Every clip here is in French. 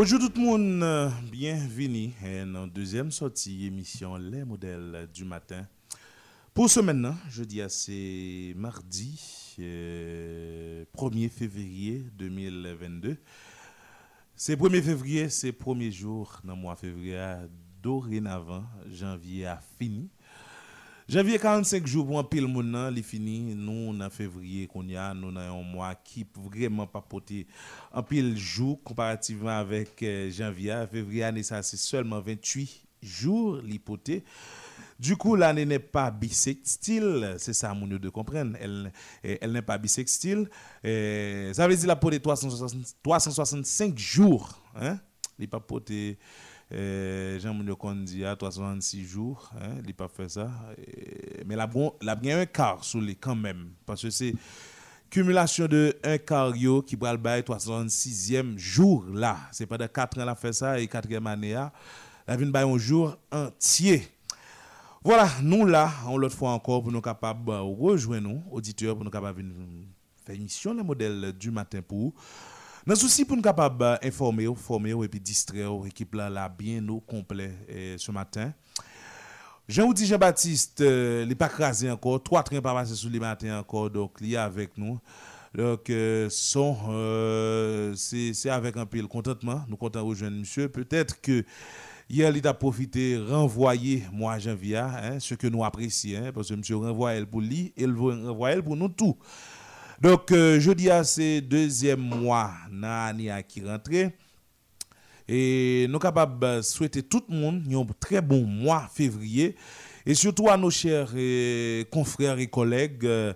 Bonjour tout le monde, bienvenue à notre deuxième sortie émission Les modèles du matin. Pour ce maintenant, jeudi c'est mardi 1er euh, février 2022. C'est 1er février, c'est premier jour dans le mois février. Dorénavant, janvier a fini. Janvier 45 jours pour un pile monde il fini. Nous en février qu'on y a, nous avons un mois qui vraiment pas porté un pile jour comparativement avec euh, janvier. Février ça c'est seulement 28 jours l'hypothèse. Du coup, l'année n'est pas bisextile, c'est ça, mon de comprendre. Elle, elle n'est pas bisextile. ça veut dire la de 365 jours. Hein? Il n'est pas euh, Jean Mounio dit à 366 jours, hein, il pas fait ça. mais la bon, la bien un quart sur les quand même parce que c'est cumulation de un quart qui va le bail 366e jour là, c'est pas de 4 ans la fait ça et 4e année là, la vient bail un jour entier. Voilà, nous là, on l'autre fois encore pour nous capables rejoindre nous auditeurs pour nous capables faire émission le modèle du matin pour dans souci pour nous capables d'informer, former et puis distraire l'équipe là, bien au complet eh, ce matin. jean dit Jean-Baptiste, euh, il n'est pas crasé encore, trois trains pas passé sur les matins encore, donc il est avec nous. Donc, euh, euh, c'est avec un peu de contentement, nous comptons rejoindre monsieur. Peut-être que hier, il a profité renvoyer moi janvier, hein, ce que nous apprécions, hein, parce que monsieur renvoie elle pour lui, il veut renvoyer pour nous tous. Donc, euh, je dis à ces deuxième mois, l'année qui rentre. Et nous sommes capables de souhaiter tout le monde un très bon mois février. Et surtout à nos chers euh, confrères et collègues, euh,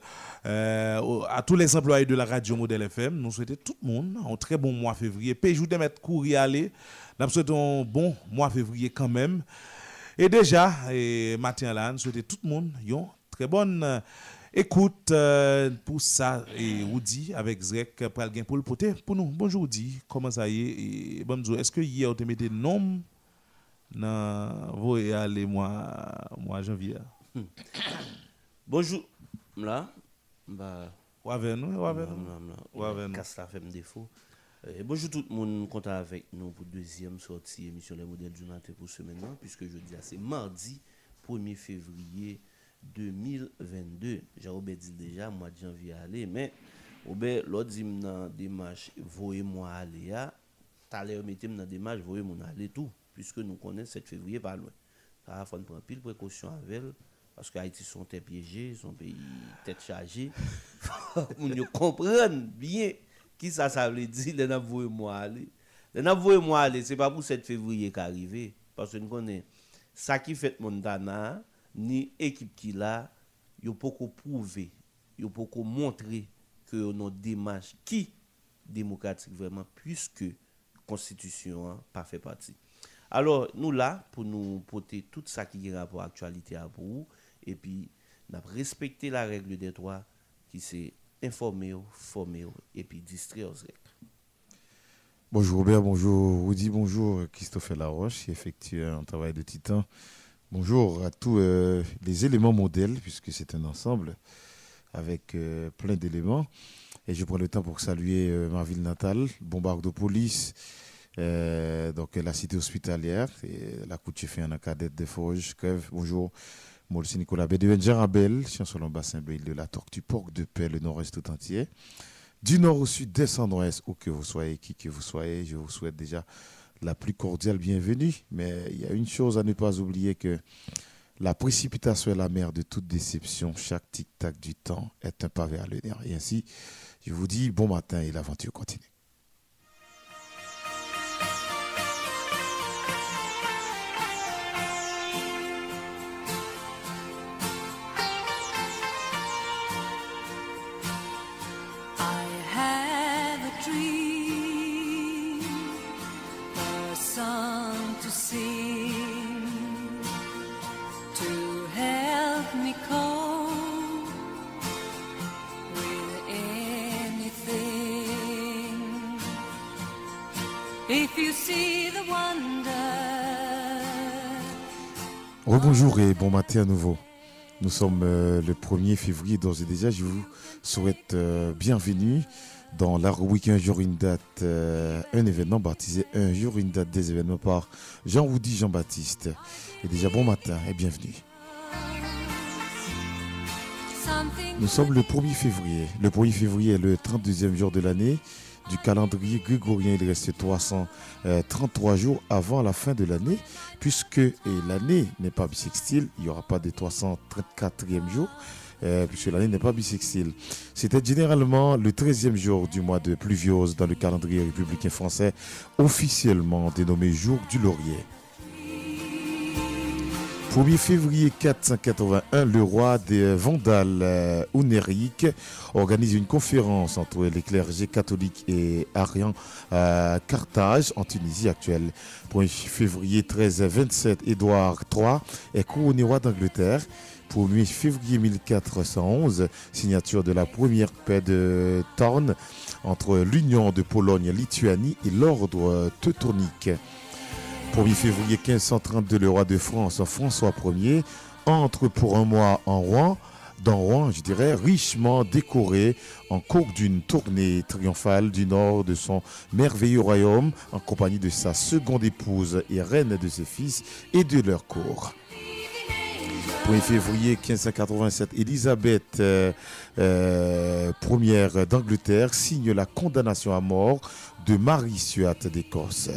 à tous les employés de la radio Modèle FM, nous souhaitons tout le monde un très bon mois février. Je vous mettre courir aller. Nous souhaitons un bon mois février quand même. Et déjà, et matin nous souhaitons tout le monde une très bonne Écoute, euh, pour ça, et Woody avec Zrek, pour le pour le poter, pour nous. Bonjour Woody, comment ça y est? bonjour, est-ce que hier, tu mis nom dans vos et allez, moi, moi, janvier? Hmm. Bonjour, là, bah. Ouais, nous, ouais, nous? Ouais, nous? Casse la femme défaut. Euh, bonjour tout le monde, content avec nous pour deuxième sortie émission Les modèles du matin pour ce maintenant, puisque je dis c'est mardi 1er février 2022. J'ai dit déjà, mois de janvier aller, mais l'autre dit dans démarche, voyez-moi aller, t'as l'air mettre dans démarche, voyez-moi aller tout, puisque nous connaissons 7 février pas loin. Ça faut prendre pile précaution avec elle, parce que Haïti sont piégés, son pays tête chargée. Nous comprendre bien qui ça, ça veut dire, les voyez-moi aller. Les voyez-moi aller, c'est pas pour 7 février qu'arriver, parce que nous connaissons ça qui fait Montana, ni équipe qui là, yo beaucoup prouver, yo beaucoup montrer que notre démarche qui démocratique vraiment puisque constitution hein, pas fait partie. Alors nous là pour nous porter tout ça qui est rapport à l'actualité à vous et puis n'a respecter la règle des droits qui c'est informer, former et puis distraire Bonjour Robert, bonjour Rudy, bonjour Christophe Laroche, qui effectue un travail de titan Bonjour à tous euh, les éléments modèles, puisque c'est un ensemble avec euh, plein d'éléments. Et je prends le temps pour saluer euh, ma ville natale, Bombardopolis, donc la cité hospitalière, et la fait en cadette de Forges, Crève. Bonjour, moi aussi Nicolas Bédouin, Jarabel, chanson bassin de la Tortue, Porc de Paix, le nord-est tout entier. Du nord au sud, descendre ouest où que vous soyez, qui que vous soyez, je vous souhaite déjà la plus cordiale bienvenue. Mais il y a une chose à ne pas oublier que la précipitation est la mère de toute déception. Chaque tic-tac du temps est un pavé à l'honneur. Et ainsi, je vous dis bon matin et l'aventure continue. Bonjour et bon matin à nouveau. Nous sommes euh, le 1er février d'ores et déjà. Je vous souhaite euh, bienvenue dans la rubrique Un jour une date, euh, un événement baptisé Un jour une date des événements par Jean-Woody Jean-Baptiste. Et déjà bon matin et bienvenue. Nous sommes le 1er février. Le 1er février est le 32e jour de l'année du calendrier grégorien. Il reste 333 jours avant la fin de l'année, puisque l'année n'est pas bisextile, il n'y aura pas de 334e jour. Euh, puisque l'année n'est pas bisextile. C'était généralement le 13e jour du mois de pluviose dans le calendrier républicain français, officiellement dénommé jour du laurier. 1er février 481, le roi des Vandales, euh, organise une conférence entre les clergés catholiques et ariens à Carthage, en Tunisie actuelle. 1er février 1327, Édouard III est couronné roi d'Angleterre. 1er février 1411, signature de la première paix de Thorn entre l'Union de Pologne-Lituanie et l'ordre teutonique. 1er février 1532, le roi de France, François Ier, entre pour un mois en Rouen, dans Rouen, je dirais, richement décoré en cours d'une tournée triomphale du nord de son merveilleux royaume, en compagnie de sa seconde épouse et reine de ses fils et de leur cour. 1er février 1587, Élisabeth euh, euh, Ier d'Angleterre signe la condamnation à mort de Marie Stuart d'Écosse.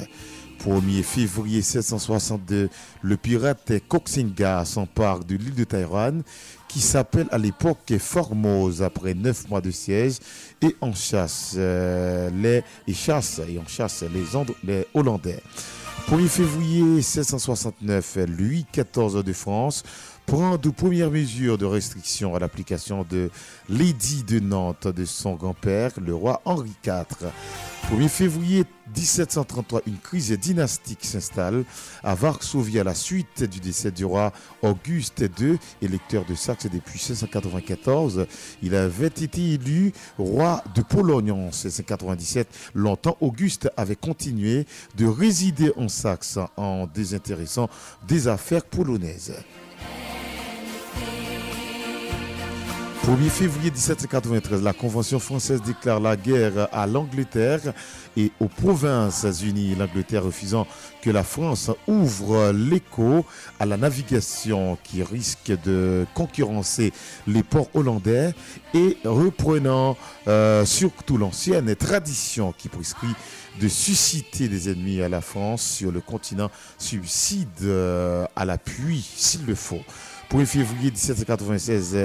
1er février 1762, le pirate Koxinga s'empare de l'île de Taïwan, qui s'appelle à l'époque Formose après neuf mois de siège, et en chasse euh, les et chasse et en chasse les, les Hollandais. 1er février 1769, Louis XIV de France prend de premières mesures de restriction à l'application de l'édit de Nantes de son grand-père, le roi Henri IV. 1er février 1733, une crise dynastique s'installe à Varsovie à la suite du décès du roi Auguste II, électeur de Saxe depuis 1694. Il avait été élu roi de Pologne en 1697. Longtemps, Auguste avait continué de résider en Saxe en désintéressant des affaires polonaises. 1er février 1793, la Convention française déclare la guerre à l'Angleterre et aux Provinces-Unies, l'Angleterre refusant que la France ouvre l'écho à la navigation qui risque de concurrencer les ports hollandais et reprenant euh, surtout l'ancienne tradition qui prescrit de susciter des ennemis à la France sur le continent subside euh, à l'appui s'il le faut. 1er février 1796,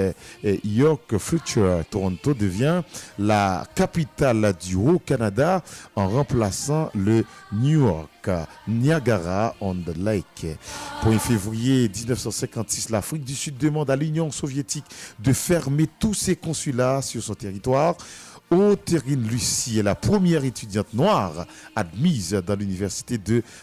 York Future Toronto devient la capitale du Haut-Canada en remplaçant le New York Niagara on the Lake. 1er février 1956, l'Afrique du Sud demande à l'Union soviétique de fermer tous ses consulats sur son territoire Otérine Lucie est la première étudiante noire admise dans l'université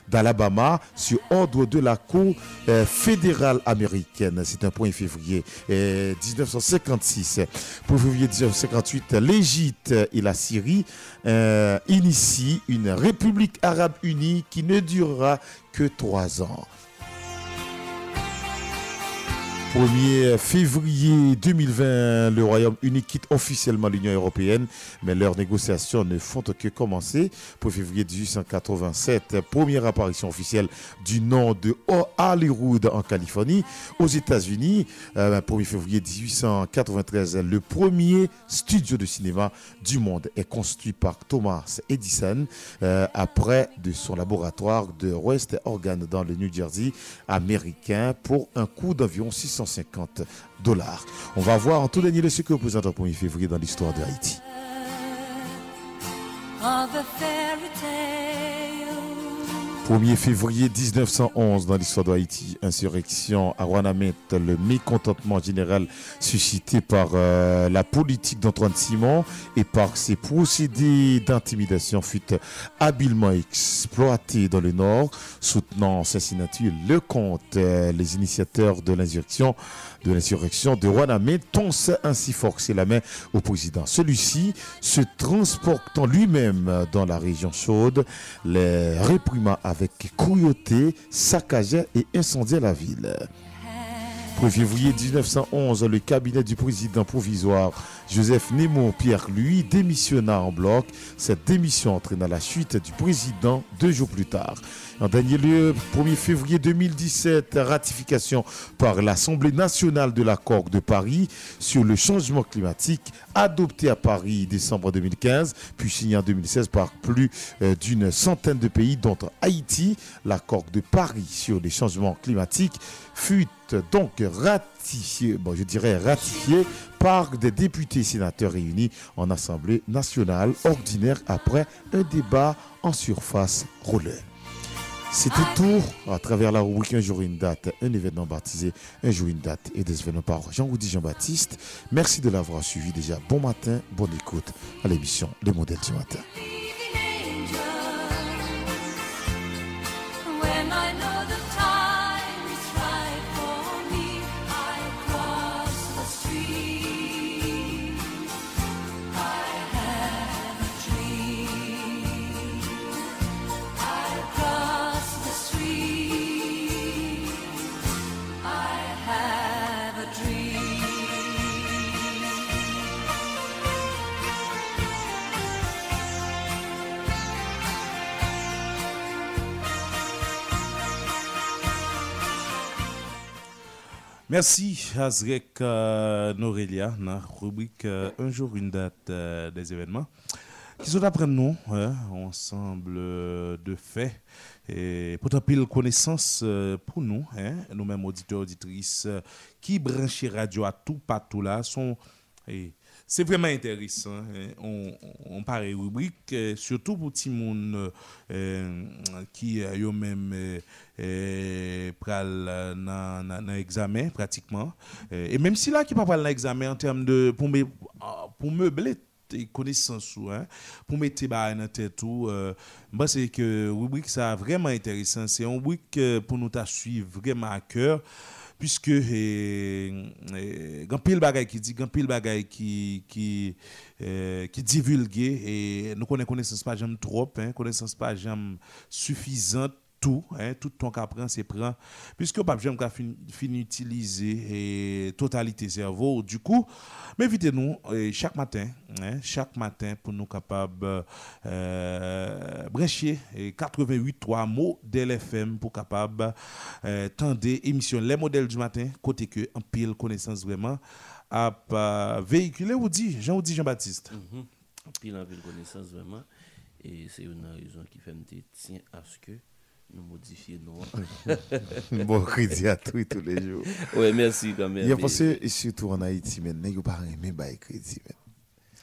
d'Alabama sur ordre de la Cour euh, fédérale américaine. C'est un point février 1956. Pour février 1958, l'Égypte et la Syrie euh, initient une république arabe unie qui ne durera que trois ans. 1er février 2020, le Royaume-Uni quitte officiellement l'Union européenne, mais leurs négociations ne font que commencer. Pour février 1887, première apparition officielle du nom de Hollywood en Californie. Aux États-Unis, 1er euh, ben, février 1893, le premier studio de cinéma du monde est construit par Thomas Edison euh, après de son laboratoire de West Oregon dans le New Jersey américain pour un coût d'environ 600 150 dollars. On va voir en tout dernier ce que représente le 1er février dans l'histoire de Haïti. 1er février 1911 dans l'histoire d'Haïti, insurrection à Rouanamet, le mécontentement général suscité par euh, la politique d'Antoine Simon et par ses procédés d'intimidation fut habilement exploité dans le Nord, soutenant Cincinnati le compte euh, les initiateurs de l'insurrection de l'insurrection de Tons ainsi forcé la main au président. Celui-ci, se transportant lui-même dans la région chaude, les réprima avec cruauté, saccagea et incendia la ville. 1er février 1911, le cabinet du président provisoire Joseph Némon Pierre-Louis démissionna en bloc. Cette démission entraîna la chute du président deux jours plus tard. En dernier lieu, 1er février 2017, ratification par l'Assemblée nationale de l'accord de Paris sur le changement climatique, adopté à Paris décembre 2015, puis signé en 2016 par plus euh, d'une centaine de pays, dont Haïti. L'accord de Paris sur les changements climatiques fut donc ratifié, bon, je dirais ratifié par des députés sénateurs réunis en Assemblée nationale ordinaire après un débat en surface roller. C'était tout à travers la rubrique Un jour une date, un événement baptisé Un jour une date et des événements par Jean-Roudy Jean-Baptiste. Merci de l'avoir suivi déjà. Bon matin, bonne écoute à l'émission Le modèle du matin. Merci Azrek euh, Norelia dans la rubrique euh, Un jour, une date euh, des événements qui sont après nous, hein, ensemble de faits et pourtant pile connaissance pour nous, hein, nous-mêmes auditeurs, auditrices qui branchent radio à tout partout là sont c'est vraiment intéressant. hein. On, on parle rubrique, euh, surtout pour tout le monde euh, qui a eux même euh, euh, pral euh, examen pratiquement. Euh, et même si là qui pas pral dans examen en termes de pour me ah, pour meubler ou hein, pour mettre bah dans tête tout euh, moi c'est que rubrique ça vraiment intéressant c'est une rubrique euh, pour nous suivre vraiment à cœur puisque eh, eh, grand pile bagay qui dit grand pile bagay qui qui eh, qui divulgué et nous connaissons connaissance pas jamais trop hein connaissance pas jamais suffisante tout, hein, tout ton qu'apprend, c'est prend, puisque pas jamais qu'à fin, utiliser et totalité cerveau. Du coup, m'invitez-nous eh, chaque matin, hein, chaque matin pour nous capables euh, brancher et 88.3 mots d'LFM pour capable euh, tendre émission Les modèles du matin, côté que en pile connaissance vraiment à euh, véhiculer ou dit Jean ou dit Jean-Baptiste. Mhm. Pile en pile connaissance vraiment. Et c'est une raison qui fait me tiens à ce que nous modifions nos. Bon crédit à tous tous les jours. ouais, merci quand même. Il y a pensé, et surtout en Haïti, mais n'est pas aimé bail crédit.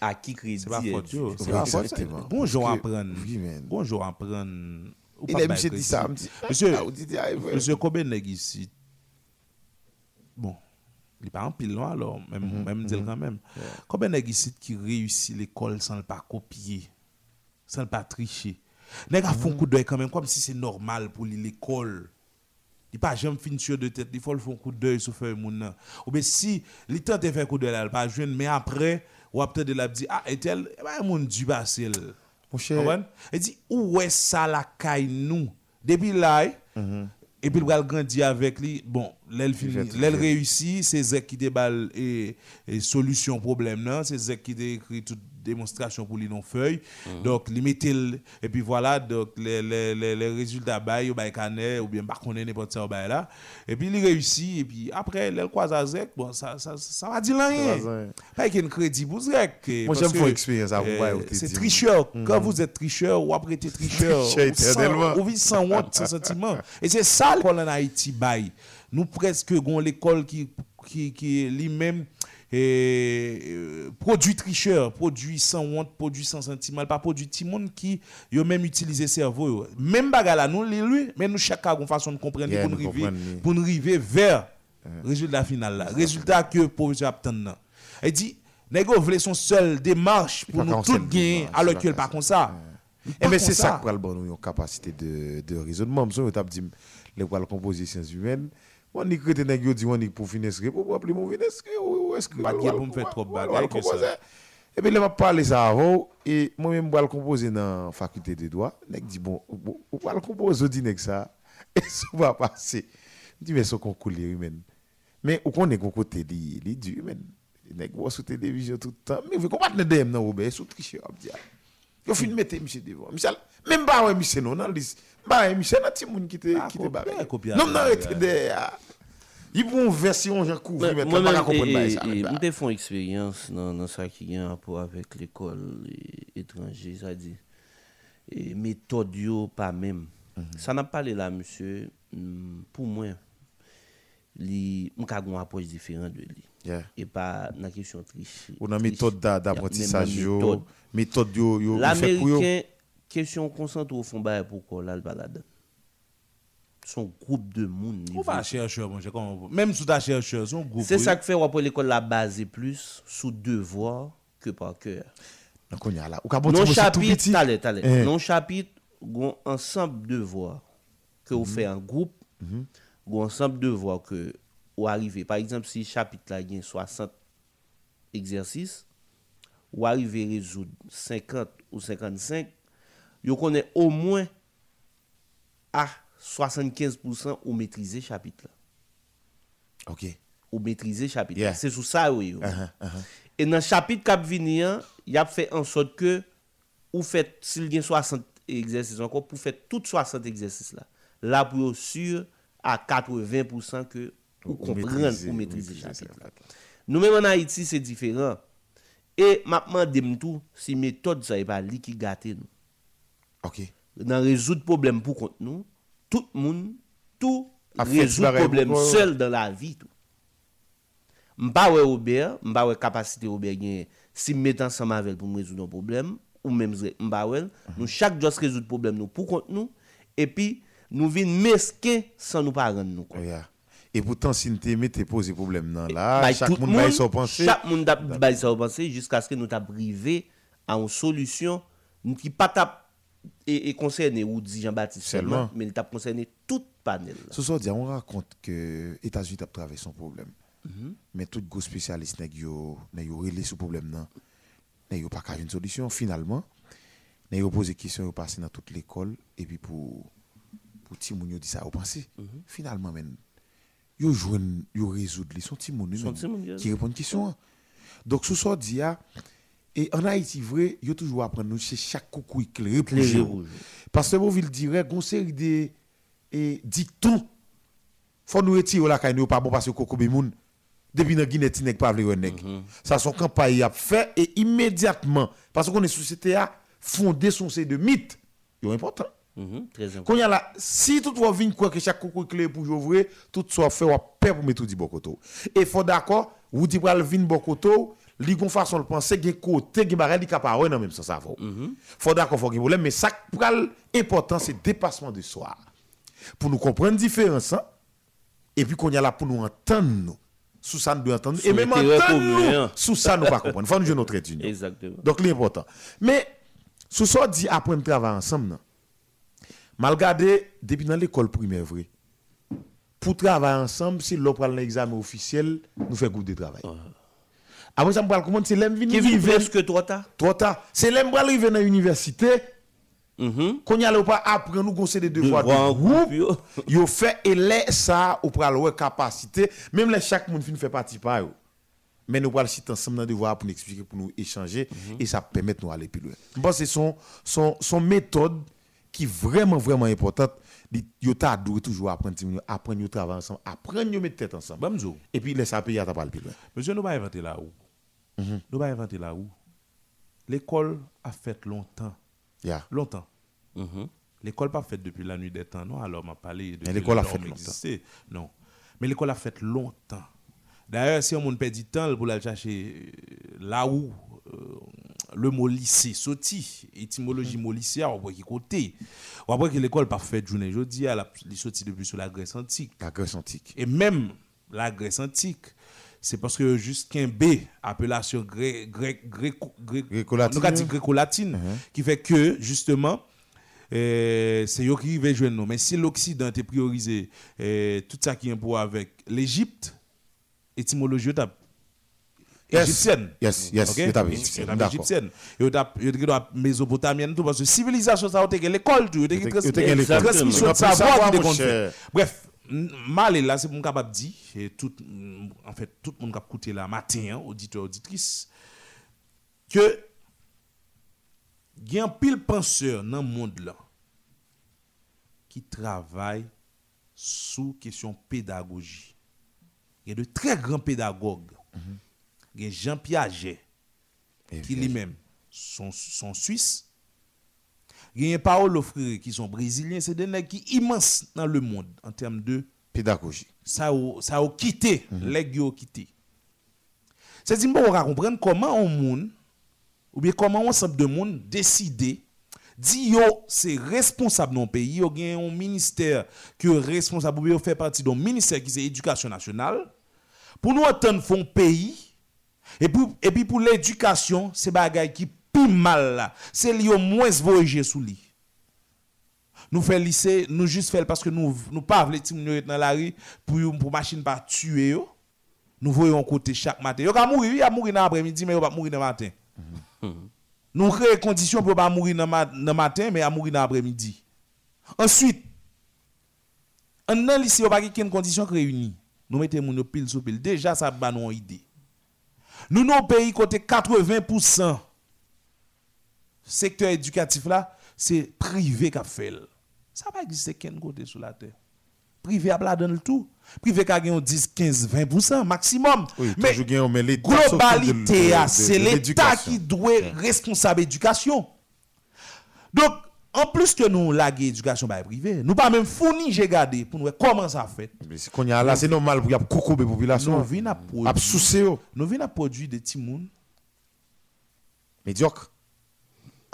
À qui crédit C'est pas est dû? yo. C'est pas exactement. Bonjour Parce à que- prendre. Oui, men. Bonjour à prendre. Ou Il bail monsieur dit ça, Monsieur-. Monsieur combien nèg ici? Bon, il n'est pas en pile non alors, même, Mhm, même dire quand même. Combien nèg ici qui réussit l'école sans le pas copier, sans le pas tricher? Nèg a font Mhm. coup d'œil quand même, comme si c'est normal pour l'école. Il pas jamais fin sur de tête, il faut le faire un coup d'œil sur feuille moun. Ou bien si il tente de faire un coup d'œil là, pas jeune, mais après ou peut-être de la dit ah et tel, eh ben moun du passer. Mon cher? Il dit, où est ça la caille nous? Depuis là, Mhm. et puis il va grandir avec lui. Bon, tout fait. réussit, c'est Zek qui déballe et, et solution problème non, c'est Zek qui dé- écrit toute démonstration pour lui non feuille. Donc il mettait le- et puis voilà donc les, les, les, les résultats bail ou bail canet ou bien bah connaît n'importe ça bail là. Et puis il réussit et puis après l'aile croise à Zek, bon ça ça ça va dire rien. Pas qu'il y ait un crédit pour Zek. Moi, j'aime faire expérience à vous, euh, te C'est tricheur. Quand vous êtes tricheur, ou après êtes tricheur, ou sans- éternellement. ou vit sans honte, sans sentiment. Et c'est ça l'école en Haïti bail. Nous presque avons l'école qui qui qui lui-même et, euh, produit tricheur, produit sans honte, produit sans sentiment, pas produit tout le monde qui yo même utiliser cerveau. Même bagarre là nous lui, mais nous chaque a une façon de comprendre Yeah, pour nous arriver pour nous arriver vers résultat final là. Résultat que professeur attend. Il dit Nego voulait son seul démarche pour nous tout seule gagner alors qu'en pas comme ça. Et Pas mais c'est ça qui le bon capacité de de raisonnement. Nous t'a dit les composer sciences humaines. On y créé nèg yo dit on pour finir pour appeler mon finir ou est-ce que Pas pour me faire trop bagaille que ça. Et puis m'a parlé ça avant et moi même pour le composer dans faculté de droit, nèg dit bon ou ou pas le composer dit nèg ça et ça va passer. Je dis mais ce concours les humaines. Mais qu'on est qu'on côté li li dur men. Nèg voit sur télévision tout le temps. Mais vous nan Robert sous tricher. Yo fin mettre monsieur devant. Michel même pas ouais monsieur non nan liste. Ba monsieur nan ti moun qui te qui te barré. Non de. Il prend une version Jean couvrir Mais pas Moi-même, comprendre et- ba et- ça. et m'te font expérience dans dans ça qui a un rapport avec l'école étrangère, c'est-à-dire méthode pas même. Ça n'a pas là monsieur hum, pour moi li m'ka gon approche différente de lui. Yeah. Et pas dans question triche. Ou nan méthode d'apprentissage yo, méthode. yo yo fait pour yo. L'américain question concentre au fond ba pourquoi là le balade. Son groupe de monde On va chercheur, mon cher. comment- Même sous ta chercheur, son groupe. C'est ça que fait l'école la basée plus sous devoir que par cœur. Non ti monsieur tout chapitre, t'allez, t'allez. Eh. Non chapitre, gon ensemble de devoirs que vous faites en groupe, gon ensemble de devoirs que vous arrivez. Par exemple, si chapitre là a 60 exercices, ou arrivez à résoudre 50 ou 55, vous connaissez au moins à 75% ou maîtriser chapitre. OK. Ou maîtriser chapitre. Yeah. C'est sous ça oui. Uh -huh, uh -huh. Et dans le chapitre cap venir, il a fait en sorte que ou fait s'il y a 60 exercices encore pour faire toutes 60 exercices là. Là pour sûr à 80% que vous comprenez ou maîtriser chapitre. Là. Nous-mêmes en Haïti, c'est différent. Et maintenant, tout, si méthode ça n'est pas lui qui gâte nous. OK. Dans résoudre problème pour contre nous, tout le monde, tout pareil problème seul dans la vie. M'pa ouais Robert, m'pa ouais capacité Robert gen si me mettre ensemble avec pour résoudre un problème ou même m'pa ouais nous chaque jour résoudre problème nous pour nous et puis nous vinn mesquin sans nous pas rendre nous. Yeah. Et pourtant, si nous t'es posé problème non là, Bay chaque monde va son penser. Chaque monde bay sa penser jusqu'à ce que nous t'a privé à une solution qui pas et, et concerné ou dit Jean-Baptiste Seulement. mais il t'a concerné toute panel. Ce soir, on raconte que États-Unis a traversé son problème. Mhm. Mais tout gros spécialiste nèg yo relé ce problème yo pas qu'à une solution finalement. Yo pose question yo passer dans toute l'école et puis pour pour ti moun yo dit ça vous pensez Mhm. finalement men yo joine yo résoudre son ti moun Son ti moun, yo. qui répond question. hein. Donc ce soir dia et en Haïti vrai, yo toujours apprendre nous c'est chaque coucou éclairé Éclairé jour. Parce que vous dirait gon série de dictons faut nous retirer la caille pas bon parce que Coco Bimoun depuis dans Guinée nèg pas vle nèg. Ça son campagne a fait et immédiatement parce qu'on est société a fondé son série de mythes. Yo important. Mhm, Très important. Quand y a là, si tout va venir quoi que chaque coucou clé pour ouvrir, tout soit fait ou paix pour mettre tout dit bokoto. Et faut d'accord, ou dit pral vin bokoto, li gon façon le penser gen côté gen bagay li capable dans même sens ça faut. Faut d'accord faut gen problème mais ça pral important c'est dépassement de soi. Pour nous comprendre différence et puis qu'on y a là pour nous entendre nous. Sous ça nous doit entendre et même entendre nous. Sous ça nous pas comprendre. Faut nous jouer notre étude. Exactement. Donc, l'important. Mais, sous ça, dit après, nous travaillons ensemble. non? Mal regardé, depuis dans l'école primaire, vrai. Pour travailler ensemble, si l'on prend l'examen officiel, nous faisons groupe de travail. Après ça, parle comment c'est l'aime Qui venir vit vivre. presque trop tard. Trop tard. C'est l'aime arriver dans l'université, Mhm. qu'on y a pas apprendre nous conseiller des devoirs de groupe. groupe, yo. Fait et les ça ou pral ouais capacité même les chaque monde fin fait partie par yo. Mais nous allons citer ensemble dans devoir pour nous expliquer pour nous échanger et ça permet de nous aller plus loin. Je pense que c'est son son son méthode qui est vraiment vraiment importante. Yo t'a toujours apprendre apprendre travailler ensemble, apprendre mettre tête ensemble. Bamzo. Et puis laisse ça payer à ta parler plus loin. Monsieur, nous pas inventer là où. Nous pas inventer là où? L'école a fait longtemps. Yeah. Longtemps. Mhm. L'école pas faite depuis la nuit des temps, non? Alors, m'a parlé de. l'école a fait longtemps. Non. Mais l'école a fait longtemps. D'ailleurs, si on perd du temps pour aller chercher euh, là où euh, le mot lycée sorti, étymologie mot lycée, on voit qui côté. On voit que l'école pas faite journée jeudi, elle a il sorti depuis sur la Grèce antique. La Grèce antique. Et même la Grèce antique, c'est parce que jusqu'un B, appellation gré- gré- gréco- gré- Gréco-latine. avons dit gréco-latine, qui fait que, justement, euh, c'est eux qui veulent jouer nous. Mais si l'Occident est priorisé euh, tout ça qui est pour avec l'Égypte, étymologie égyptienne. Yes, yes, Ok? yo tape Yo égyptienne, égyptienne. Dans mésopotamienne tout parce que civilisation ça l'école tout, transmission de savoir. Bref, Malè la, se moun kapap di, tout, en fait, tout moun kap koute la matin, auditeur, auditrice, ke gen pil penseur nan moun la ki travay sou kesyon pedagogi. Gen de tre gran pedagog. Mm -hmm. Gen Jean Piaget, ki li men son, son Suisse, Il y a Paolo Freire qui sont brésiliens. C'est des nègres qui immenses dans le monde en termes de Pédagogie. ça a, ça a quitté, les qui ont quitté. C'est-à-dire, bon, on va comprendre comment on monde, ou bien comment on ensemble de monde décider, dit yo, c'est responsable dans le pays, yo gen un ministère qui est responsable, ou bien fait partie d'un ministère qui c'est éducation nationale, pour nous attendre font pays, et puis, et puis pour l'éducation, c'est bagay qui pi mal là, c'est li au moins voyager sous lui. Nous fait lycée, nous juste fait parce que nous nous pas vle ti moun yo être dans la rue pour pour machine pas tuer. Nous voyons côté chaque matin. Yo ka mourir, yo mourir dans l'après-midi mais yo pas mourir dans le matin. Nous créons conditions pour pas mourir dans le matin mais à mourir dans l'après-midi. Ensuite, en dans lycée yo pas une condition réunie. Nous mettons moun yo pile sous pile. Déjà ça ba nous une idée. Nous nos pays côté 80% secteur éducatif là, c'est privé qui a fait. Ça va exister qu'un côté sur la terre. Privé a la donne le tout. Privé qui a gagné 10, 15, 20% maximum. Oui, Mais de- globalité, ah, c'est l'État l'éducation. qui doit être responsable éducation. Donc, en plus que nous laguer éducation par privé, nous pas même fournir, j'ai gardé pour nous comment ça fait? Mais qu'on a là, c'est normal pour y a beaucoup de Nous population. venons à produire, yo. nous venons à produire des petits mouns Médiocre.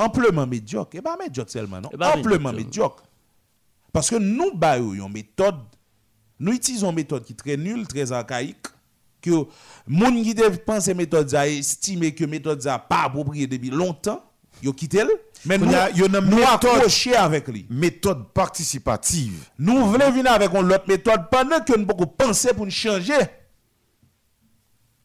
Amplement médiocre. Et pas médiocre seulement, non? Eh ben, amplement médiocre. médiocre. Parce que nous, bah, une méthode, nous utilisons une méthode qui est très nulle, très archaïque, que moun qui penser méthode a estimé que méthode a pas approprié depuis longtemps, yo quitté elle, mais nous, nous méthode- accrocher avec lui. Méthode participative. Nous voulons venir avec une autre méthode pendant que nous pouvons penser pour nous changer.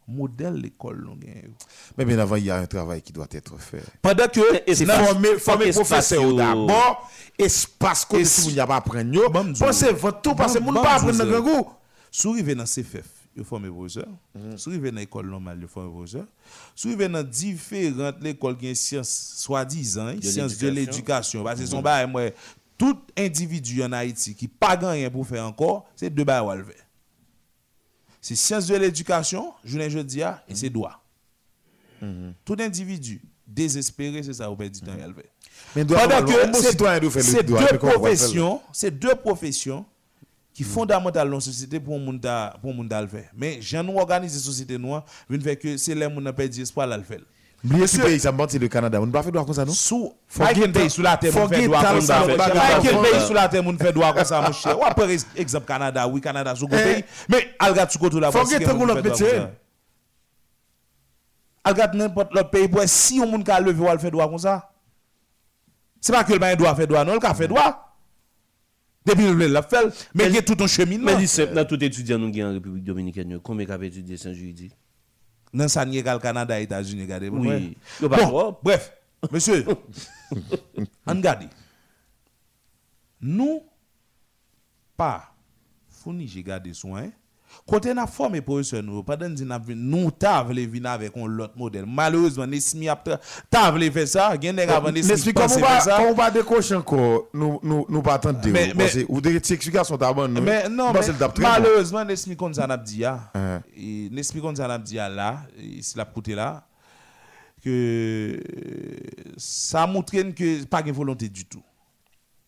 modèle l'école. nous gagnons. Mais bien avant, il y a un travail qui doit être fait. Pendant que c'est former, former professeur d'abord, espace que si vous n'y a pas appris, pensez bon, bon, votre tout, parce que bon, vous ne pas apprendre dans le goût. Sourive dans CFF, vous formez professeur. Mm. Sourive dans l'école normale, vous formez professeur. Sourive dans différentes écoles qui ont sciences, soi-disant, sciences de l'éducation. Parce que son mm. bail, moi, tout individu en Haïti qui n'a pas gagné pour faire encore, c'est deux bails à lever. C'est sciences de l'éducation, je ne dis pas, et c'est droit. Mhm. Tout individu désespéré, c'est ça, vous perd du temps à. Mais Pendant que c'est deux professions, c'est deux professions qui fondamentales dans la société pour monde pour monde faire. Mais j'ai nous organiser société noire, vient faire que c'est les monde perdu espoir là le faire. Ki peyi sa mbanti de Kanada, moun ba fe do akon sa nou? Sou, fokil peyi sou la tem moun fe do akon sa moun. Fokil peyi sou la tem moun fe do akon sa moun che. Ou apere ekzamp Kanada, oui Kanada sou go peyi. Me algat sou koto la vwans ke moun fe do akon sa moun. Algat nèmpot lot peyi pou e si yon moun ka leve ou al fe do akon sa. Se pa ke l bayen do a fe do anon, l ka fe do a. Depi nou lè la fel, me gen tout an chemin nan. Men disep nan tout etudyan nou gen an Republik Dominikènyo, kon me kap etudye san juridik? Dans ça n'y le Canada, États-Unis. Oui. Bon, bref, monsieur, on regarde. Nous, pas, fourni, j'ai gardé soin. Kote na forme pozisyon nou, padan di na vin, nou ta vle vin avek on lot model. Malouzman, Nesmi ap ta vle fe sa, gen dek avan Nesmi pense fe sa. Nesmi, kon ou ba dekosh anko, nou pa atan de ou. Ou dek ti eksplikasyon taban nou. Men, non, men, bon. malouzman Nesmi kon zan ap di ya. Eh. E, Nesmi kon zan ap di ya la, e, si la proute la, ke sa moutren ke pa gen volonté du tout.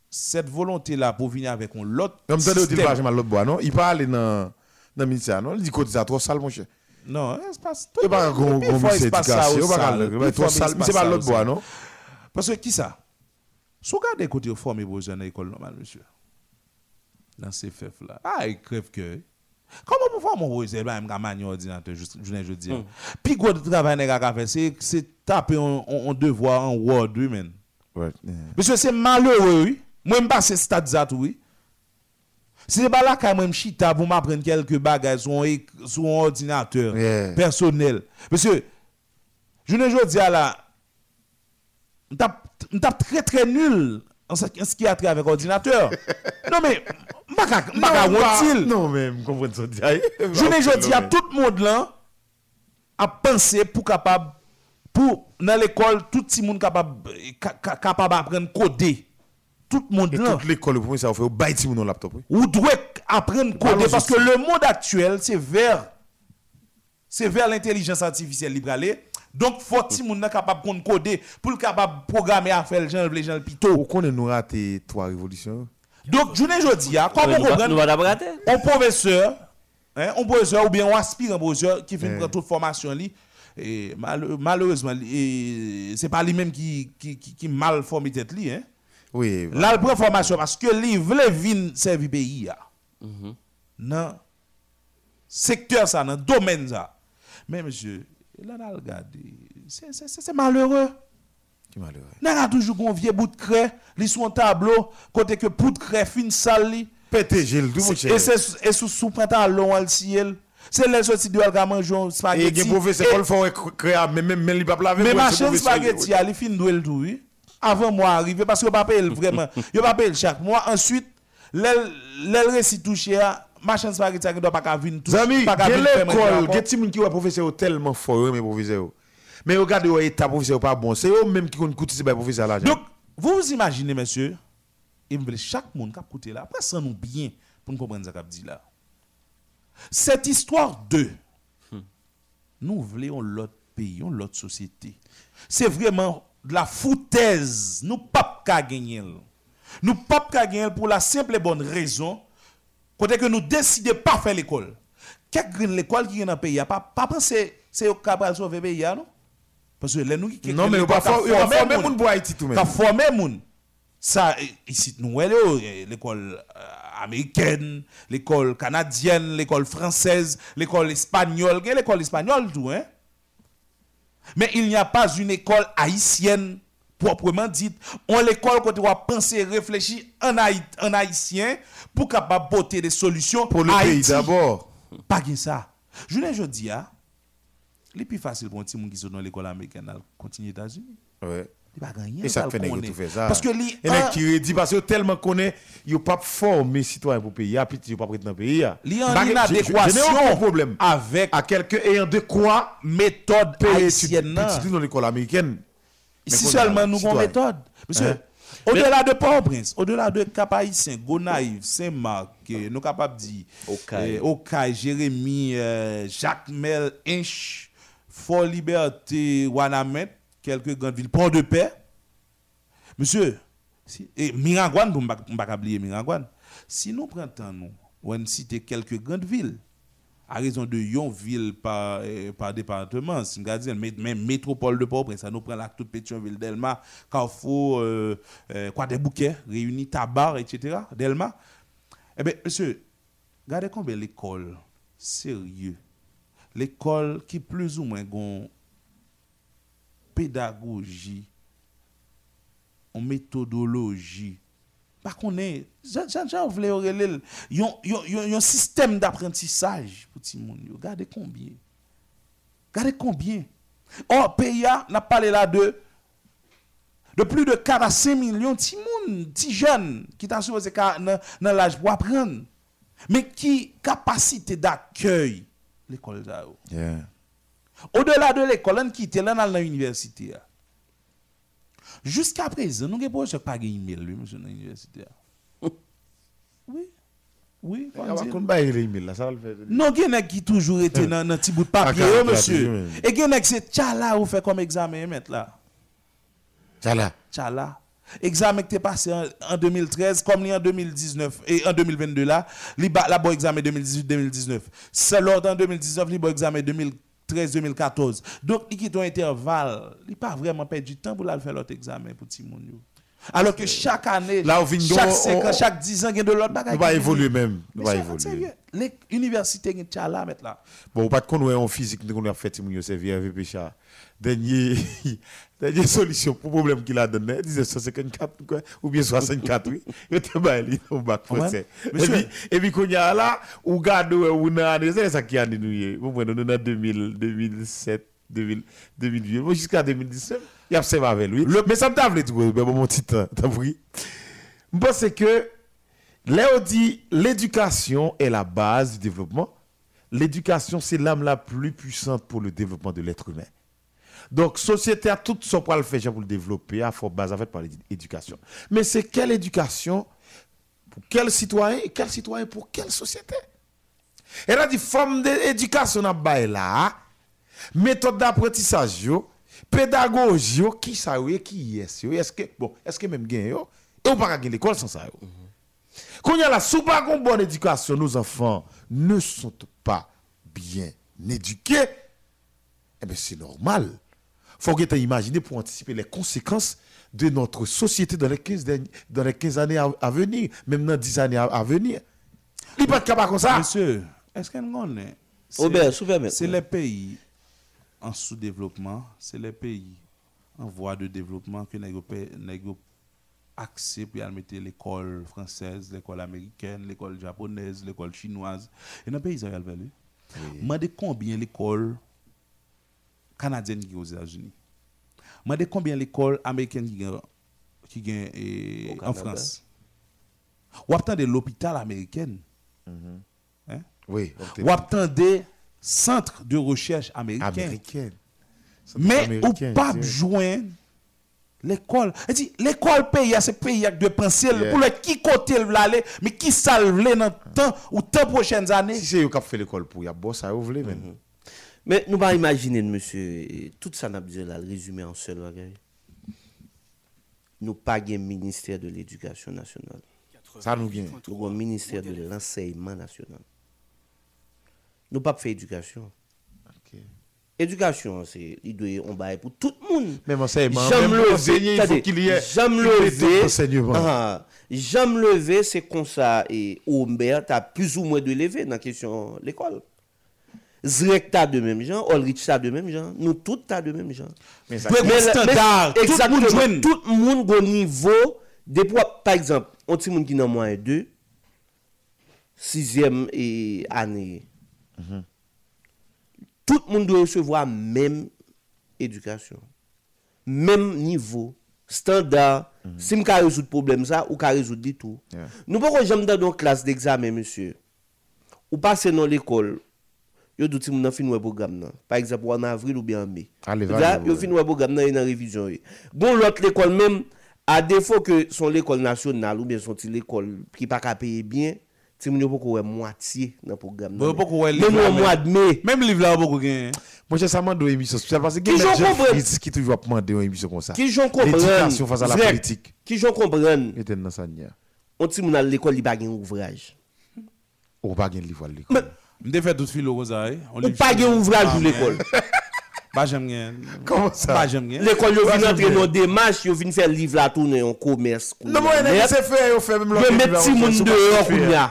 Set volonté la pou vin avek on lot. Yon mtande ou di lvajeman lot bo anon, i pa ale nan... dans le ministère, non? Il dit cotisateur sale, mon cher. Non, c'est pas ça. C'est pas un ministère d'éducation. C'est pas l'autre bois, non? Parce que qui ça? Si vous regardez côté formé pour dans l'école normale, monsieur, dans ces fèves là, ah, il crève que. Comment vous faire mon réserve, même un ordinateur, je ne dis pas. Puis, quoi de travail n'est fait, c'est, c'est taper un, devoir en Word, oui, man. Eh. Monsieur, c'est malheureux, oui. Moi, je passe stade, oui. C'est pas là quand même chita pour m'apprendre quelques bagages sur un, ordinateur Yeah. personnel. Monsieur, je ne dis à la. On tape très très nul en ce, ce qui a trait avec ordinateur. non mais, qu'à pas. Non, mais je comprends ça. Je ne je dis à tout le monde là à penser pour capable pour dans l'école tout le monde capable ca- ca- capable apprendre coder. Tout le monde Et là. toute l'école, le premier, ça fait au bail si mon laptop. oui. Ou doit apprendre coder Parlons parce aussi. que le monde actuel c'est vers c'est vers l'intelligence artificielle libre aller. Donc faut que monde là capable de coder pour le capable programmer à faire les gens les gens. Ou qu'on nous raté trois révolutions. Donc je ne dis à comment rater. un professeur, hein, un professeur ou bien un aspirant professeur qui fait prendre toute formation li, et mal- malheureusement, et c'est pas lui-même qui, qui, qui, qui mal formé tête li, hein. Oui. Là, il prend formation parce que li vle vin servir pays ya. Nan secteur ça, dans domaine ça. Mais monsieur, là, on a regardé, c'est- malheureux. Qui malheureux? Nan a toujours un vieux bout de craie, li sur un tableau, côté que bout de craie fin sale li. PTG, le cher. Et c'est et sous pantalon al ciel. C'est les sorties de al manger un Et spaghetti. il y a un professeur qui faut créer, mais même il va pas laver. Mais ma professeur, spaghetti, elle fin doué tout, oui. Avant moi arriver parce que pas payer vraiment. Yo pas payer chaque mois. Ensuite, l'elle récit touché ma chaîne spaghetti qui doit pas venir tout. Mon l'école, gen ti moun wè professeur tellement fort, mais professeur. Mais regardez état professeur pas bon, c'est eux même qui kon coûter ba professeur l'argent. Donc, vous vous imaginez, monsieur, me voulez chaque monde qui a écouté là, après ça nous bien pour nous comprendre ce qu'a dit là. Cette histoire de nous voulons l'autre pays, on l'autre société. C'est vraiment de la foutaise. Nous pas qu'à gagner. Nous pas qu'à gagner pour la simple et bonne raison côté que nous décidons pas faire l'école. Quelle green l'école qui est dans le pays, pas pas penser c'est au capable sauver le pays non? Parce que les nous qui non mais pas former moun pour Haïti tout même. formé moun. Ça, ici, nous, eh, l'école euh, américaine, l'école canadienne, l'école française, l'école espagnole, l'école espagnole, tout, hein? Mais il n'y a pas une école haïtienne proprement dite. On l'école quand on va penser, réfléchir en, Haït, en haïtien pour capable porter des solutions Pour le pays d'abord. Pas que ça. Je ne dis pas, le plus facile pour un petit monde qui sont dans l'école américaine, de continuer aux États-Unis. Ouais. Il va gagner. Et ça va fait nèg tout fait ça. Parce que li, Et nèg un- qui dit parce que tellement connaît, yo pas formé citoyen pour pays, puis yo pas prêt dans pays. li en Bah, inadéquation aucun problème avec à quelqu'un ayant de quoi méthode haïtienne. nan. petit dans l'école américaine. Si Mais seulement nous avons méthode. Monsieur, Hein? au-delà de Port-au-Prince, au-delà de Cap Haïtien, Gonaïve, Saint-Marc, eh, nous capables de dire, Okaï. eh, Okaï, Jérémy, euh, Jacques Mel, Inch, Fort Liberté, Wanamet, quelques grandes villes, Port-de-Paix. Monsieur, si, et Miragouane, ne pas oublier Miragouane, si nous prenons nous, on cite quelques grandes villes, à raison de yon ville par, eh, par département, si même métropole de Port-au-Prince, ça nous prend la toute Pétionville, Delma, Carrefour, euh, euh, quoi des bouquets, Réunis, Tabar, etc. Delma. Eh bien, monsieur, regardez combien l'école, sérieux, l'école qui plus ou moins gon pédagogie, en méthodologie, par contre, j'en voulais auréler, il y a un système d'apprentissage pour tout le. Regardez combien? Regardez combien? Or, PIA n'a parlé là de, de plus de 4 à 5 millions de petits jeunes qui sont supposé qu'à- dans l'âge pour apprendre. Mais qui capacité d'accueil l'école yo. Yeah. Au-delà de l'école, on quitte là dans l'université. Jusqu'à présent, nous n'avons pas de email, lui, monsieur, dans l'université. Oui. Oui, On va qu'on bailler les emails là, ça va le faire. Non, il y a qui toujours été dans un petit bout de papier, Ah, oh, monsieur. Et il y a qui c'est tchala ou fait comme examen, mettre là. Là. Tchala. Examen qui est passé en, en 2013, comme il a en 2019 et en 2022 là, la bon examen 2018-2019. C'est l'autre en 2019, li bon examen 2013-2014. Donc, il quitte un intervalle, il pas vraiment perdu du temps pour faire l'autre examen pour yo. Alors que chaque année, Là, chaque donc, 5 ans, chaque 10 ans, il y a de l'autre bagage. On va évoluer même. Mais va évoluer. universités, il y a là. Bon, pas de qu'on en physique, nous avons fait Timounio servir avec Pécha. Dernier, dernière solution pour le problème qu'il a donné, 1954 quoi, ou bien 64, oui. Il était baillé au bac français. Et puis, quand il y a là, ou garde, ou n'a, c'est ça qui a nous, vous voyez, nous, en 2000, 2007, 2000, 2008, bon, jusqu'à 2019, il y a observé avec lui. Mais ça me t'a bon, mon petit temps, t'as pris. Je pense que, dit l'éducation est la base du développement. L'éducation, c'est l'âme la plus puissante pour le développement de l'être humain. Donc, société a tout son pour le faire pour le développer, à fort base par l'éducation. Mais c'est quelle éducation pour quel citoyen et quel citoyen pour quelle société? Elle a dit forme d'éducation à bail là, méthode d'apprentissage pédagogie qui ça qui est yo, est-ce que bon, est-ce que même gain yo, et on pas gagner l'école sans ça yo. Quand il y a la sous pas une bonne éducation, nos enfants ne sont pas bien éduqués. Eh bien, c'est normal. Faut que tu imaginer pour anticiper les conséquences de notre société dans les 15, dernières- dans les 15 années à, à venir, même dans 10 années à, à venir. Il n'est pas capable comme ça. Monsieur, est-ce qu'on connaît c'est- les pays en sous-développement, c'est les pays en voie de développement que nous avons accès pour mettre l'école française, l'école américaine, l'école japonaise, l'école chinoise. Et dans les pays, ça va le Demandez combien l'école canadienne qui est aux États-Unis. Demandez combien l'école américaine qui est eh, en Canada. France. Ou attendez l'hôpital américain. Hein? Oui, Ou attendez centre de recherche américain. américaine. Mais ou pas c'est- joindre l'école. L'école pays à ce pays avec de penser Yeah. pour le qui côté le veut aller mais qui ça le veut dans temps ou temps prochaines années? Si c'est eux qui fait l'école pour y a bon ça, vous voulez même. Mais nous pas imaginer, monsieur, tout ça n'a besoin de le résumer en seul bagage. Nous pas un ministère de l'éducation nationale. Ça nous gagne. Nous avons un ministère de l'enseignement national. Nous pas faire éducation. Ok. Éducation, c'est il doit on bail pour tout le monde. Même enseignement, J'aime lever, il faut qu'il y ait j'aime lever, ah, j'aime lever, c'est comme ça, et Omer, t'as plus ou moins de lever dans la question de l'école. Zrek ta de menm jan, Olrich ta de menm jan, nou tout ta de menm jan. Men standar, tout moun jwen. Tout moun go nivou, depwa, par exemple, on ti moun ki nan mwen e 2, 6e ane. Mm -hmm. Tout moun do resevo a menm edukasyon. Menm nivou, standar, mm -hmm. si m ka rezout problem sa, ou ka rezout ditou. Yeah. Nou pou kon jem dan don klas de examen, monsye. Ou pase nan l'ekol, yo douti moun nan fin wè program nan. Par exemple, en avril ou bien en mai. Yo fin wè program nan yon révision yon. Bon l'autre l'école même, à défaut que son l'école nationale ou bien son l'école qui pas qu'à payer bien, ti moun yo pou kowe moitié nan program nan. Bon, pou kowe livre. Même au mois de mai. Même livre là pou kowe gagner. Moi j'ai ça mande une émission spéciale parce que qui j'en qui toujours demander une émission comme ça. Qui j'en comprenne. L'éducation face à la politique. Qui j'en comprenne. Et dans ça On ti moun à l'école, il pas gagne ouvrage. Ou pas gagne livre à l'école. Mde fè tout filo rozae. Eh? Ou pa gen ouvral pou l'ekol. Ba jem gen. Koman sa? Ba jem gen. L'ekol yo vin entre nou demache, yo vin fè liv la toune yon koumers. Non mwen ene ki se fè yo fè mèm lò. Yo met ti moun deyo kounya.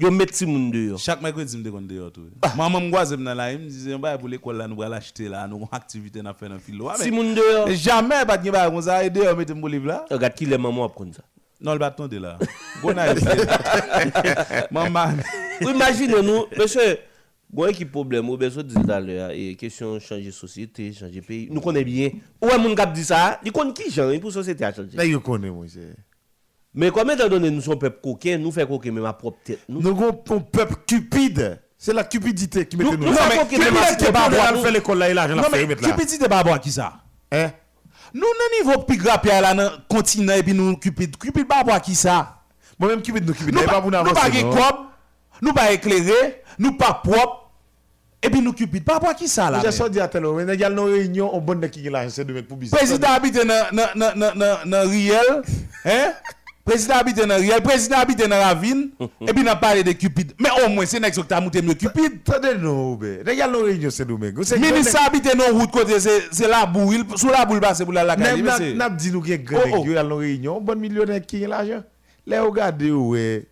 Yo met ti moun deyo. Chak mè kwen di mde kon deyo tou. Maman mwa zem nan la, yon dize yon baye pou l'ekol la nou wala chite la, nou kon aktivite nan fè nan filo. Ti moun deyo. Jamè bat gen baye kon zaye deyo met mbo liv la. Yo gat ki le maman wap kon sa. Non, le bâton de là. Bon Maman. Vous imaginez, nous, monsieur, bon, qui problème, ou bien, je disais tout à l'heure, et question changer société, changer pays. Nous connaissons bien. Ou est-ce qu'on dit ça Ils connaissent qui, Jean, pour société à changer. Mais ils connaissent, moi, c'est. Mais comme étant donné, nous sommes peuple coquin, nous faisons coquin, mais ma propre tête. Nous sommes un peuple cupide. C'est la cupidité qui met nous. Non, mais cupidité, c'est pas à faire l'école là et l'argent. Non, mais cupidité, c'est pas à qui ça Hein Nous nan niveau plus grave là dans continent et puis nous cupid cupid pas à qui ça Moi-même, cupide, nous cupide. Nous pas nous pas cob, nous pas éclairé, nous pas propre et puis nous cupid pas à qui ça là J'ai sorti à tel moment, il y a une réunion, on bonne qui est là, c'est de mettre pour business. Président habite dans Riel, hein? Président habite dans Riel, président habite dans Ravine, et puis on parle de Cupid. Mais au moins, c'est next qui a monté mieux Cupid. Attendez, non, regarde nos réunions, c'est Domingo. Ministre habite dans non route côté, c'est la boule, sous la boule basse pour la la Même n'a dit nous qu'il y a grand oh, oh. nos réunions, bon millionnaire qui a l'argent. Là, regardez où est.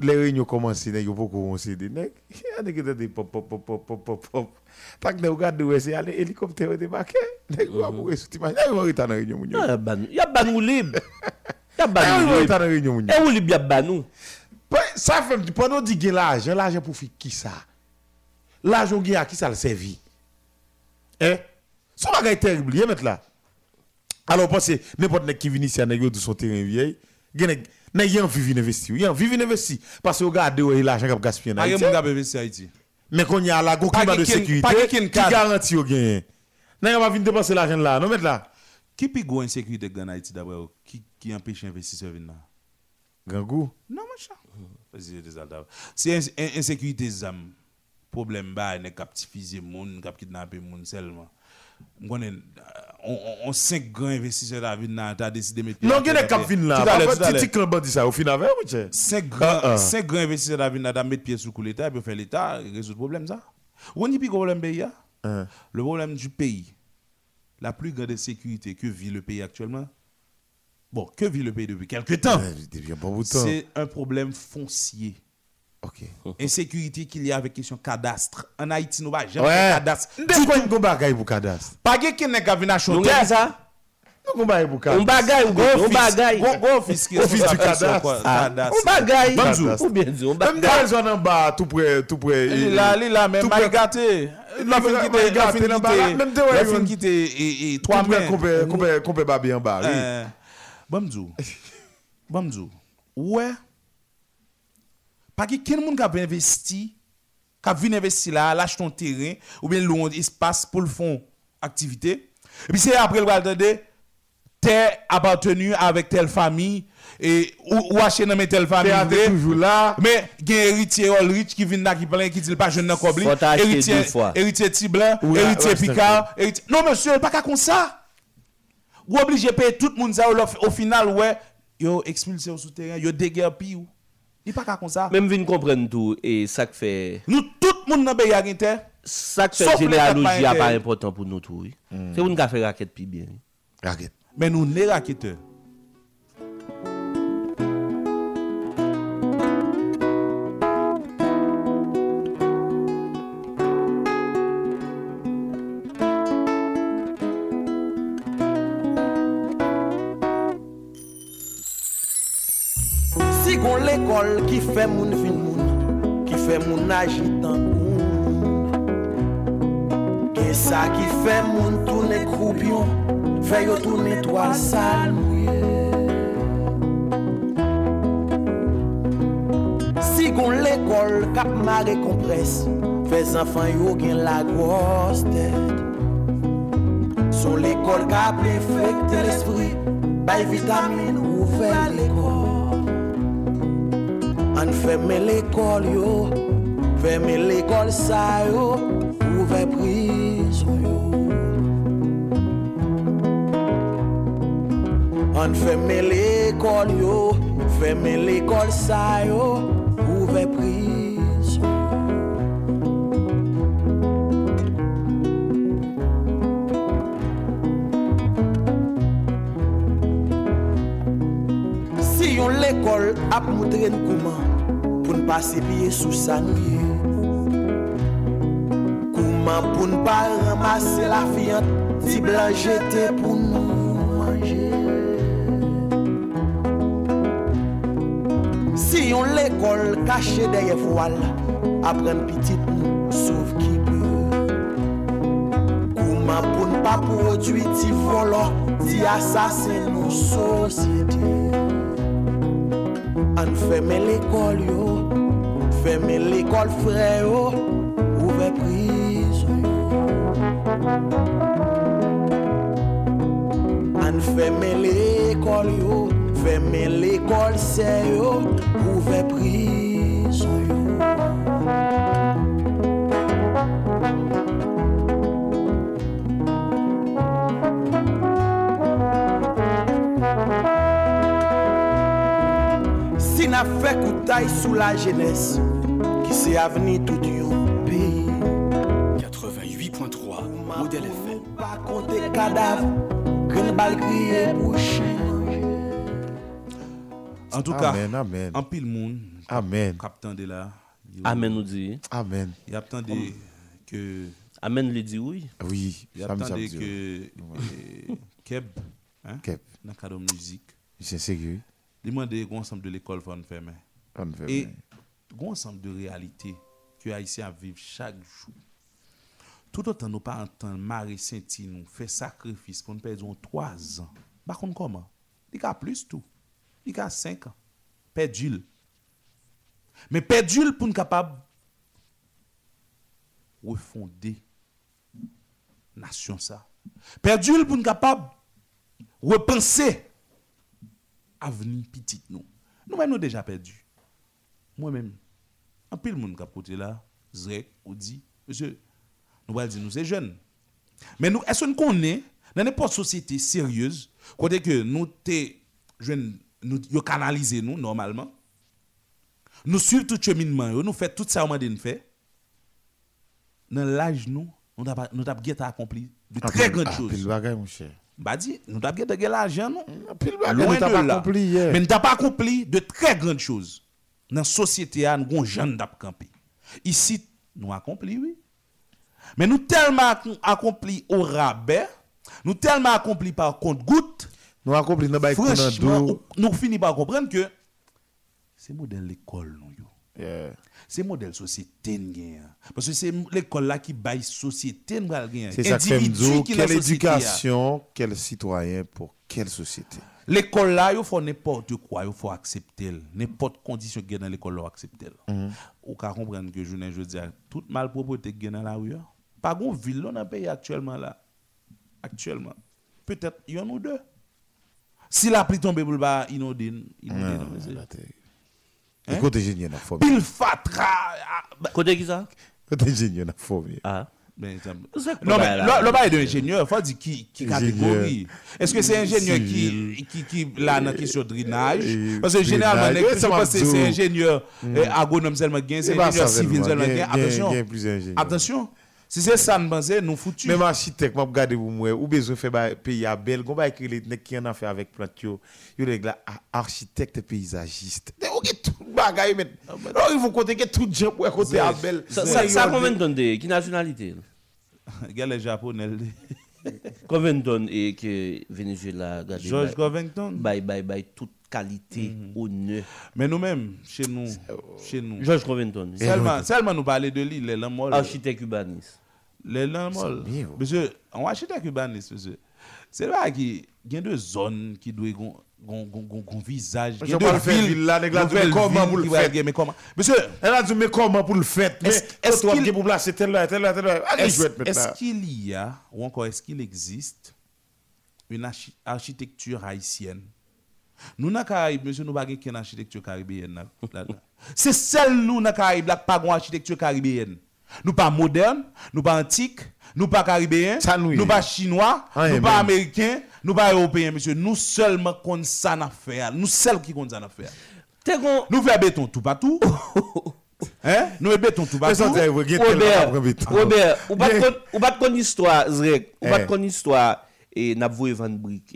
Les réunions commencent, il y a beaucoup commencé des nègres. Il y a des pop, pop, pop, pop, pop, pop, pop. Tant que vous regardez, c'est un hélicoptère débarqué. Vous avez un peu de temps. Il y a un peu de temps. Il y a un peu de temps. E ou li byab banou? Sa fèm di, pwè nou di gen l'ajen, l'ajen pou fi ki sa? L'ajen gen a ki sa l'sevi? Eh? Son bagay teribli, ye met la? Alo pwase, nepot nek ki vini si anegyo di son teren viey, gen nek, nek yon vivi nevesti ou, yon vivi nevesti, pase ou gade ou e l'ajen kap gaspye nan Haiti. A yon moun gabe vesti Haiti? Men kon yon la go klima de sekurite, ki garanti ou gen. Nan yon va vini depanse l'ajen la, nou met la? Ki pi go en sekurite gen Haiti dabè ou? Ki? Qui empêche investisseurs de venir là Gangou? Non, mon chat. Aldats. C'est ins- in- insécurité zam. Problème ba, ne kap tifize moun, kap kidnapper moun seulement. M'konnen, on, on, cinq grands investisseurs nan, t'as décidé de mettre. Non, gen cap vin là. L'heure. petit clan bandi ça au final ou. Cinq Ah, grands, ah. cinq grands investisseurs la ville nan, t'as mettre pied sous coup l'État, puis faire l'État, résoudre le problème ça. On y problème pays? Hein. Le problème du pays, la plus grande sécurité que vit le pays actuellement, bon, que vit le pays depuis quelque temps, Ouais, Depuis un bon bout de temps. c'est un problème foncier. OK. insécurité qu'il y a avec question cadastre. En Haïti, nous pas jamais Ouais. cadastre. Ndè quoi une bagaille pour cadastre. Pas quelqu'un qui Nou acheter. gen ça Non gon bagaille pour On cadastre. bagay ou on. Gros office qui est Office du cadastre. Cadastre. On. Ou bien dit, on Même en bas tout près tout près. Il est là, il est là, même Tout mal gâté. La fin qui était, la fin qui était, même ouais, la fin qui était, et, trois en bas. Bamdou. Bamdou. Ouais. Pas que quel monde qui a investi, qui a vu investir là, lâche ton terrain, ou bien louer un espace pour le fond activité. Et puis c'est après le attendre, t'es appartenu avec telle famille, et ou, ou acheté dans telle famille. Vrai. toujours là. Mais il y a un héritier Olrich qui vient là, qui parle, qui dit pas jeune dans t'acheter Héritier, deux fois. héritier Tiblan, héritier Picard. héritier- Non, monsieur, pas qu'à comme ça. Ou obligé payer tout le monde ça au final ouais, yo expulsé au souterrain, yo déguerpi ou. Il pas comme ça. Même vin comprendre tout et ça fait Nous tout le monde dans pays a terre. Ça fait généalogie pas important pour nous tout. Hmm. C'est pour nous faire raquette puis bien. Raquette. Mais nous les raquetteurs fait moun fin moun, qui fait moun agitant moun. Gen ça qui fait moun tourner croupion, fait yo tourner toile sale mouillé. Si gon l'école kap mare compresse, fait enfant yo gen la grosse tête. Son l'école kap infecte l'esprit, bay vitamine ouvert l'école. An Fèmè l'ekol yo, fèmè l'ekol sa yo, ouve prizon yo. An fèmè l'ekol yo, fèmè l'ekol sa yo, ouve prizon yo. pase piye sou san biye Kouman pou n pa ramase la fiyant Ti blan jete pou nou manje. Si yon lekol kache deye voal Apren pitit nou souv ki biye Kouman pou n pa prodwi ti volo Ti asase nou sosyete An feme lekol yo Fèmè l'ekol fre yo, ouve prizon yo An fèmè l'ekol yo, fèmè l'ekol se yo, ouve la jeunesse, qui c'est avenir tout yon pays. 88.3 Modèle FM. Pas compter cadavre, green bal crier pour. En tout cas, Amen, amen. en pile monde, Amen. captain de là, Amen nous dit. Amen. il attendait que Amen lui dit oui. Oui, il attendait que euh, Keb, hein, Kep, dans le cadre de musique, c'est sérieux. il demandait un ensemble de l'école pour nous fermer. Fait Et un ensemble de réalités que Haïtiens vivent chaque jour. Tout autant nous pas entendre Marie Saint-Ti nous fait sacrifice pour nous perdre trois ans. Par contre, comment? Il y a plus tout. Il y a cinq ans. perdu. Mais perdu pour nous capable refonder nation ça. Perdu pour nous capable repenser avenir petit nous. Nous-mêmes nous déjà perdu. Moi-même, un pile monde qui a là, Zrek ou dit, monsieur, nous allons dire nous c'est jeunes. Mais nous, est-ce que nous connaissons dans n'importe société sérieuse, côté que nous te jeunes, nous canaliser nous normalement, nous suivons tout cheminement, nous faisons tout ça nous fait. Dans l'âge nous, nous avons accompli de très grandes Ah, choses. Pile bagay, mon cher. Bah dit, nous avons l'argent non? Pile Loin nous pas accompli. Mais nous n'avons pas accompli de très grandes choses. Dans la société, nous avons jeunes camper. Ici, nous accompli, oui. Mais nous tellement ac- accompli au rabais, nous tellement accompli par compte-goutte, Nous accompli dans franchement, nous finissons par comprendre que c'est modèle l'école, nous, yo. Yeah. C'est modèle société, nous, gagne. Parce que c'est l'école là qui baille société. C'est ça que quelle éducation, quel citoyen pour quelle société? L'école là, il faut n'importe quoi, il faut accepter. N'importe condition qu'il y a dans l'école, il faut accepter. Ou qu'à comprendre que je ne veux dire, toute malpropreté qu'il y a dans la rue, pas de ville dans le pays actuellement là. Actuellement. Peut-être il y en a deux. Si la pluie tombe pour le bas, inondé? Écoute, ingénieur n'a formé. Pile fatra. ah, bah, Côté qui ça? Écoute, ingénieur n'a formé. Ah. Non, mais l'on parle d'ingénieur, il faut dire qui, qui catégorie. Est-ce que c'est ingénieur qui, qui, qui, là, dans la question drainage? Parce que généralement, c'est ingénieur euh, agronome seulement gain, c'est ingénieur civil seulement gain. Attention, attention. Si c'est ça, nous pensons, nous foutus. Même architecte, m'a regardé pour moi, ou besoin faire ba- pays à belle, gon ba écrit les nèg qui en a fait avec plante yo. Yo règle là, a- architecte paysagiste. Mais OK tout bagay met. Alors il faut côté que tout gens pour côté à belle. Ça, combien de tonnes de Qui nationalité Regarde les Japonais. Combien de tonnes et que Venezuela George Covington. by, by, by toute qualité, honneur. Mais nous-mêmes, chez nous, chez nous. George Covington, Seulement, seulement nous parler de l'île, les lamoles. Le lan mol. Monsye, an wachitek urbanist, monsye. Se la ki gen de zon ki dwe gon vizaj. Gen de vil, nouvel vil ki wè gen me koman. Monsye, el a di me koman pou l'fèt. Esk il y a, ou anko esk il existe, une architecture haïtienne. Nous, dans Caraïbes, monsieur, nous n'avons pas architecture caribéenne. C'est celle nous, dans Caraïbes, qui n'a pas d'architecture caribéenne. Nous pas moderne, nous pas antique, nous pas caribéen, Ça nous nous pas chinois, Ah, nous eh pas américains, nous pas européens, monsieur. Nous seulement qu'on ça n'a faire. Nous seuls qui qu'on ça n'a faire. Nous faisons béton tout partout. hein? Nous faisons béton tout partout. Robert. Robert, ou pas kon histoire, Zrek, ou pas Eh. kon histoire, et n'a voué vendre briques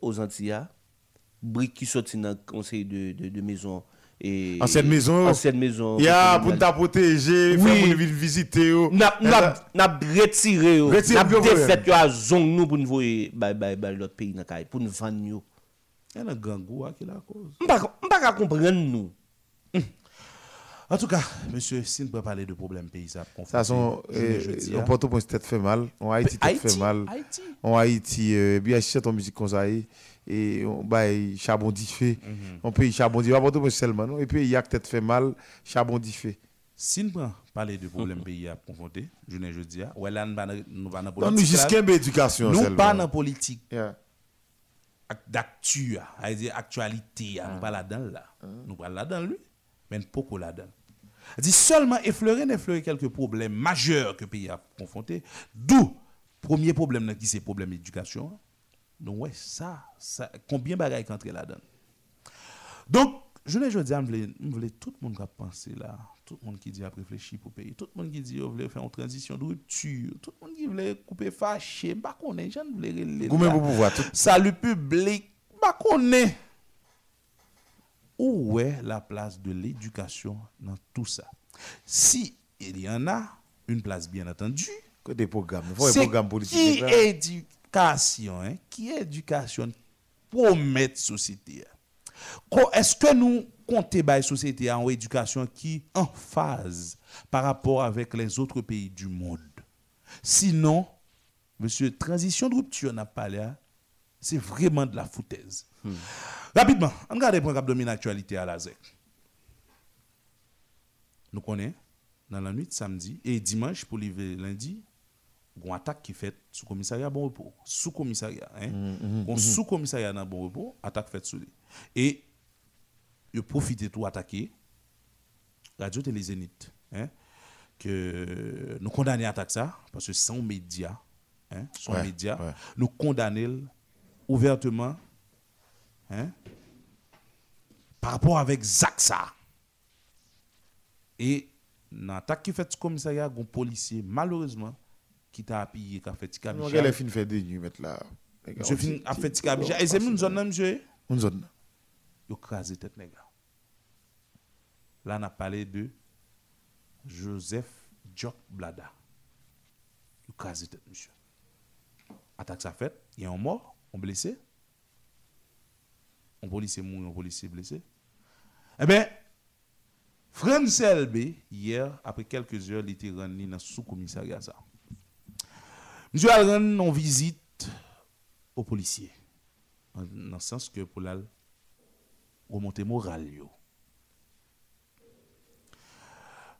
aux Antilles, briques qui sortent dans le conseil de, de, de maison. Et, Ancienne maison. Ancienne maison. Ya pour ta protéger, Oui. faire pour venir visiter. N'a n'a n'a retiré n'a bien défait yo à zong nous pour nous voyer bay bay bay l'autre pays dans pour nous vendre yo. Il y a un grand goût qui la cause? M'pa m'pa ka comprendre nous. En tout cas, monsieur, si nous pouvons parler de problèmes paysans, Ça sont on porte au point tête fait mal, on Haïti fait mal. En Haïti, euh, bien achète en musique comme ça et on bail charbon diffé. Mhm. On paye charbon diffé, pas tout seulement non et puis il y a que tête fait mal, charbon diffé. Si nous parler de problèmes pays à confronter, je ne dis, ouais, là, nous pas dans- nous politique. éducation Nous pas dans politique d'actu, ah, c'est-à-dire actualité, ah, nous pas là-dedans là. Nous pas là-dedans lui, mais pas là-dedans. Dit seulement effleurer, effleurer quelques problèmes majeurs que le pays a confronté. D'où premier problème qui c'est problème d'éducation. Donc ouais, ça, ça combien de bagages qui là-dedans? Donc, je ne dis je voulais tout le monde qui a pensé là, tout le monde qui dit a réfléchi pour payer, tout le monde qui dit qu'il voulait faire une transition de rupture, tout le monde qui voulait couper fâché, je ne sais pas qu'on est, je ne voulais pour pouvoir. Salut public, je ne sais pas qu'on est. Où est la place de l'éducation dans tout ça? Si il y en a une place, bien entendu, Que des programmes, il faut un c'est programme politique. qui là. Éducation, hein, qui éducation? Promet société. Ko- Est-ce que nous comptons la société en éducation qui en phase par rapport avec les autres pays du monde? Sinon, monsieur, transition de rupture n'a pas là, C'est vraiment de la foutaise. Rapidement, on points qui dominent l'actualité à la ZEC. Nous connaissons, dans la nuit de samedi et dimanche pour lundi, une attaque qui fait sous commissariat bon repos. Sous commissariat. Hein? Un sous commissariat dans bon repos, attaque faite sous lui. Et il profite tout attaquer Radio Télé Zénith. Hein? Que nous condamnons l'attaque ça, parce que sans médias, hein? sans Ouais, médias, ouais. nous condamnons ouvertement hein? par rapport avec Zach ça. Et dans l'attaque qui fait ce commissariat, un policier, malheureusement, qui t'a appuyé, qui a fait tika On bicha. a fin fait des nuits mettre là. Monsieur fin a fait tika bicha. Et c'est une zone, monsieur, Une zone. a crasé tête, nègre. Là, on a parlé de Joseph Jock Blada. A crasé tête, monsieur. Attaque ça fait, il y a un mort, un blessé. Un policier mort, un policier blessé. Eh bien, France LB, hier, après quelques heures, il était rendu dans le sous-commissariat. Nous allons en visite aux policiers. Dans le sens que pour la remonter morale.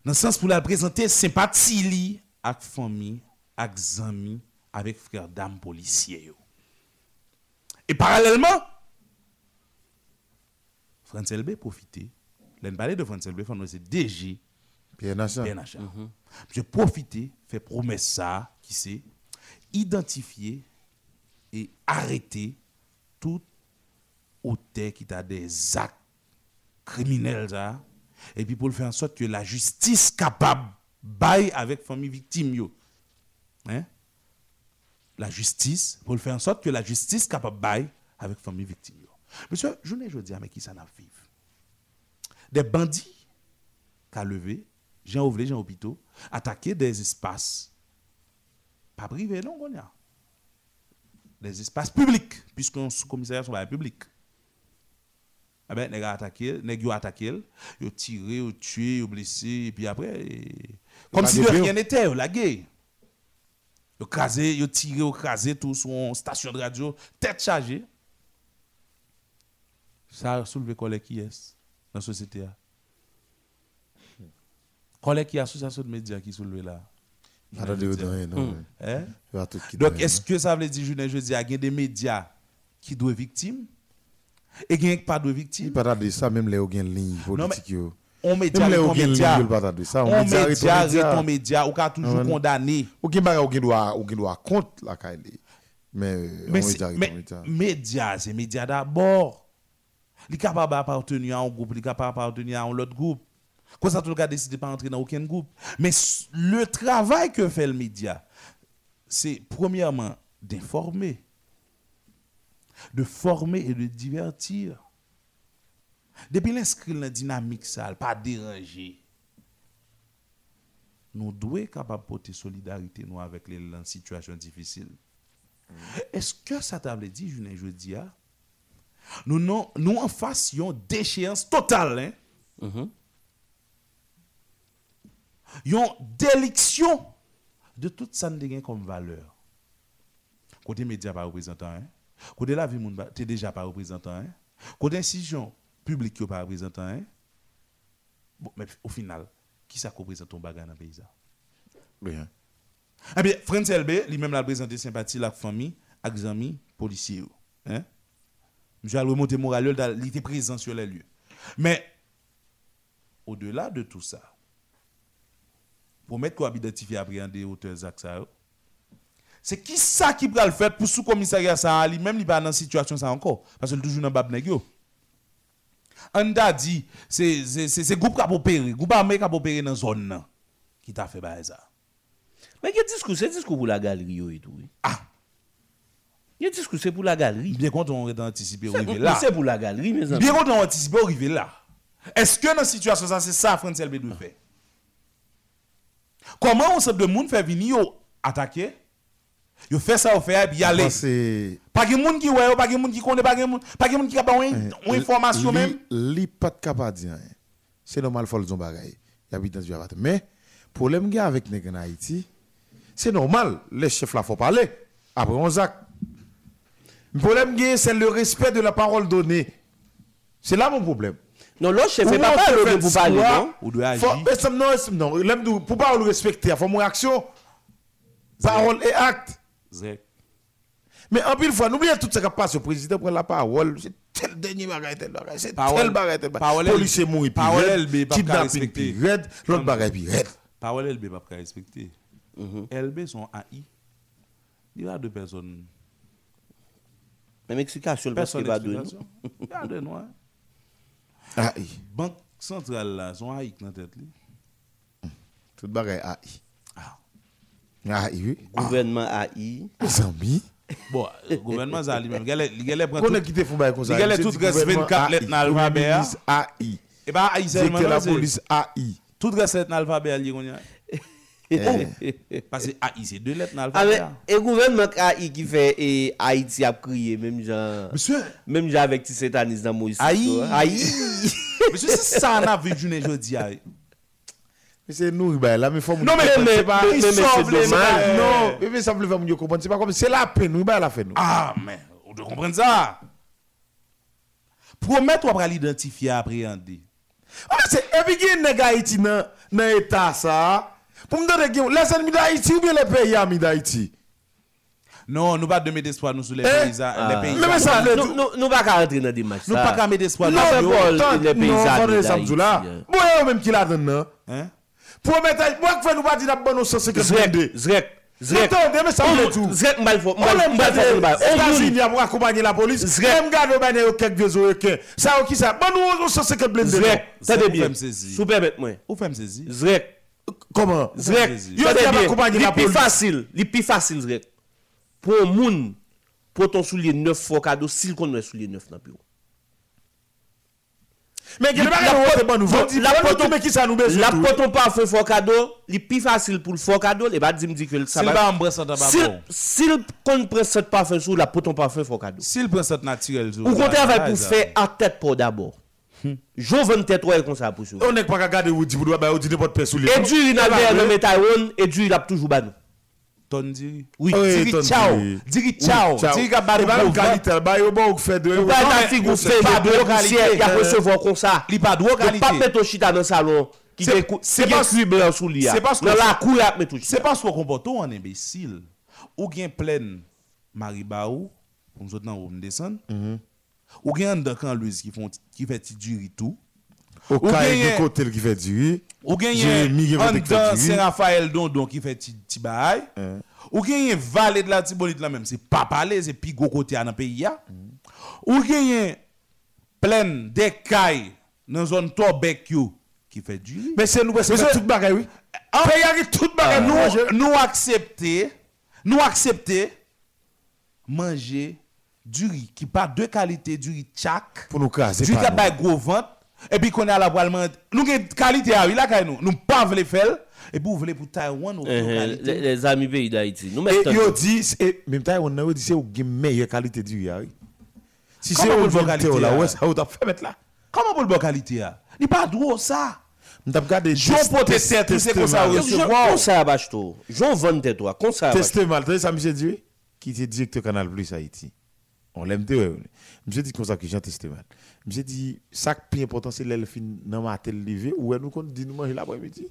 Dans le sens pour la présenter sympathie avec famille, avec amis, avec frères d'âme yo. Et parallèlement, France LB profité. L'un parler de France LB, c'est DG. PNH. PNH. Mm -hmm. Je profité, fait promesse ça, qui c'est identifier et arrêter tout auteur qui a des actes criminels et puis pour le faire en sorte que la justice capable baille avec famille victime yo. Hein? La justice pour le faire en sorte que la justice capable baille avec famille victime yo. Monsieur, je ne dis mais qui ça n'a vivre. Des bandits qu'a levé, Jean Ouvlé, Jean Hôpitaux, attaquer des espaces, pas privés, non, on y a. Des espaces publics, puisqu'on sous-commissariat sont pas publics. Ah ben, nèg a attaqué, yo attaqué, yo tiré, yo tué, yo blessé, et puis après, comme si de rien n'était, yo la guerre. Yo crasé, yo tiré, yo crasé tout sur une station de radio, tête chargée. Ça a soulevé collègue qui est dans la société. a. Collègue qui est association de médias qui soulevé là. Donc, donne, est-ce que ça veut dire, je dis, il y a des médias qui doivent victimes? Et qui pas de Il victimes pas de ça, même les gens ligne politique. On média, on média, on On média, arrête média, qu'a toujours condamné. Ou qui doit compte la caille. Mais on c'est- média, média d'abord. Il est capable d'appartenir à un groupe, il est capable d'appartenir à un autre groupe. Comme ça, tout le cas décide de pas entrer dans aucun groupe. Mais le travail que fait le média, c'est premièrement d'informer, de former et de divertir. Depuis l'inscrire dans la dynamique, ça, pas déranger. Nous devons être capables de porter solidarité nous, avec les gens en situation difficile. Est-ce que ça t'a dit, je dis, ah? nous, non, nous en fassions déchéance totale, hein? Mhm. Yon déliction de tout ça gagne comme valeur. Côté média pas représentant, hein? Côté la vie moun ba- t'es déjà pas représentant, hein? Côté institution publique pas représentant, hein? Bon, mais au final, qui ça représente ton bagage dans le pays ça? Bien. Eh bien, France LB, lui-même l'a présenté sympathie la famille, avec les amis policiers. Hein? Monsieur a remonté moral, il était présent sur les lieux. Mais, au-delà de tout ça, pour mettre quoi identifier appréhender auteurs ça, c'est qui ça qui va le faire pour sous-commissariat ça, lui-même, il pas dans situation ça encore. Parce est toujours dans le bab nèg yo. On a dit, c'est c'est- c'est groupe qui a opéré, groupe armé qui a opéré dans zone nan, qui t'a fait ça. Mais il y a discours, c'est discours pour la galerie et tout. Ah, Il y a discours, c'est pour la galerie? bien content on est anticipé arriver là. c'est pour la galerie, mes amis. Bien content on anticipé arriver là. Est-ce que dans situation ça c'est ça France LB doit faire? Comment on sait de monde fait venir yo attaquer? Yo fait ça au fait puis y aller. Pas de monde qui ouais, yo, pas de monde qui connaît, pas de monde, pas de monde qui a pas une une information même. Li pas de capable dire. hein. C'est normal faut le zon bagay. Il habite dans du. Mais problème avec nèg en Haïti, c'est normal, les chefs là faut parler. Après on zac. Le problème, c'est le respect de la parole donnée. C'est là mon problème. Non, l'autre chef Ou fait pas le fait pour parler, non? Ou Faut- agir. non, non, pour pas le respecter, il faut mon action. Parole et acte. Mais en pile fois, n'oubliez tout ce qui passe, le président prend la parole. C'est tel dernier bagage, tel bagage, c'est tel bagage, tel parole bagage. Policier mourir, puis qu'à kidnapping, puis raide, l'autre bagage, puis raide. Parole LB pas qu'à respecter. LB sont AI. Il y a deux personnes. Même explication, le Personne qu'il va donner. d'explication. Regardez nous. hein? Ah, oui. Banque centrale là, sont AI dans la tête. li. Tout bagage, ah, oui. Ah, oui. Gouvernement AI. Amis. Bon, le gouvernement ça lui-même, il a- il a prend Qu'on tout- a quitté comme ça. Il restent gouvernement 24 AI, lettres dans l'alphabet, AI. Et pas AI seulement, de la c'est- police AI. Tout reste dans l'alphabet qu'on y a? Eh. Parce que AI, c'est deux lettres dans le Et le gouvernement AI qui fait et Haïti a crié, même genre. Monsieur. Même genre avec Tissetanis dans Moïse. Aïe. Aïe. Monsieur, c'est ça, on a vu journée aujourd'hui. Mais c'est nous, ben, là, mais faut Non, mais, mais, mais, mais, c'est dommage. Non, mais, mais, ça me, faire mieux comprendre. C'est pas comme, c'est la peine, nous, ben, la fait nous. Ah, mais, on doit comprendre ça. Promettre, on va l'identifier, appréhender. Ah, mais c'est, et puis, il y a un nègre haïtien dans l'État, ça. Pour me donner, les ennemis d'Haïti ou bien les pays amis d'Haïti? Non, nous pas de mettre d'espoir nous sur les Eh? paysans. Ah. Les Mais mais ça, paysans. le- Nous nous- nous pas rentrer dans des matchs. Nous ça. pas qu'à mettre Non, Paul, le tant- les paysans non, samedi là. hein? Bon, yo même qui l'a donné, non? Hein? Pour mettre, moi, que fait nous pas dire bon, nous, 150 Zrek. Zrek. Attendez, mais ça, on est tout. Zrek, m'bal fò, On les On États-Unis pour accompagner la police. Zrek. Même garder ben, yo quelques vieux oreilles. Ça, ou qui ça? Bon, nous, on 150 blindés. Zrek, Ça, bien. Sous permettre moi. Fait me saisir? Zrek. Comment? Zrek. Yo Li pi facile, li pi facile Zrek. Pour un moun, pour ton soulier neuf fois cadeau, s'il connaît soulier neuf dans le bureau. Mais il y a des La bagages pot- qui bon nous. la La pot- pote, mais qui ça nous besoin? La poton pas fait fort cadeau, li pi facile pour le fort cadeau, et bah dit me dit que ça S'il va. va embrasser ça, d'abord. S'il s'il cette parfum sous la poton pas fait fort cadeau. S'il prend cette naturelle, Ou travaille pour faire à tête pour d'abord. Hmm. Joven tèt wèl kon sa pou sou. E on ek pa ka gade ou di, ou di nepot pe sou li. E djuri nan ver nan metayon, e djuri lap toujou banou. Ton diri. Oui, diri tchao. Diri tchao. Diri ka bari pou kalitel. Ba yo bon ou fe de. Ou pa non, ta figou fe de dwo kalitel. Ya recevo kon sa. Li pa dwo kalitel. Pa meto chita nan salon. Ki gen kri blan sou li ya. Nan la kou la meto chita. Se pas kon kompoto an imbesil. Ou gen plen Mariba ou. Ou mzot nan ou mdesan. Mm-hmm. Ou gen an dan kan Louise ki, font, ki fè ti diri tou. Ou kaye de kotel ki fè diri. Ou gen yon an dan Saint Raphael Dondon ki fè ti, ti bahay. Eh. Ou gen yon valet la ti bonit la menm. Se papale, se pi go kote an an peyi ya. Mm. Ou gen yon plen de kaye nan zon to bek yo ki fè diri. Men se nou wè se fè tout bagay wè. An peyi a ki tout bagay. Ah! Nou aksepte, nou aksepte manje du riz qui pas deux qualités du riz tchak pour nous craser du riz qui a gros ventre et puis qu'on a la boîte nous avons qualité à la nous nous pas voulons faire et puis vous voulez pour Taïwan ou euh, eh, les, les, amis pays d'Haïti nous et ils disent même Taïwan nous dit c'est une meilleure qualité du riz oui. si c'est une bonne qualité là ouais ça vous fait mettre là? Comment pour une bonne qualité là? N'est pas drôle ça. Mdap gade Joun pote sete se konsa ou se waw Konsa abache tou Joun vante tou a konsa abache Teste mal, tade sa mse diwe Ki te direktor kanal plus Haiti On l'aime de, ouais. Monsieur dit comme ça que Jean testé mal. Monsieur dit, ça qui est important, c'est le fin dans ma tête levé, ou nous, quand dit nous manger l'après-midi.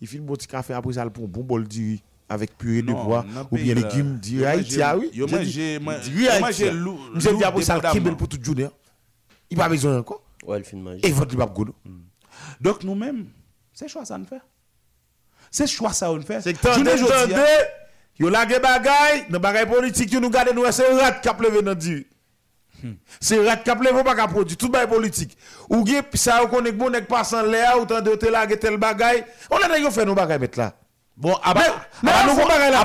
Il fait un bon petit café, après ça, le pour un bon bol du riz avec purée de le ou bien là, légumes du Haïti, ah oui. yo J'ai Haïti, mangé ah. lou- Monsieur dit, après ça, le pour toute journée. Il n'a pas besoin encore. Ouais, le film manger. Et votre libre goulot. Donc nous-mêmes, c'est choix ça nous fait. C'est choix ça nous fait. C'est que tendez, yo lage bagay, dans bagay politique, nous gade nous, c'est rat qui a plevé dans. C'est rat qui a plevé pas qu'à produire, tout bagay politique. Ou gen, ça, ou connaît bon, nek passe en l'air, tendez, te lage tel bagay. On a yo fait nos bagay mettre là. Bon, bah, nous bagay là.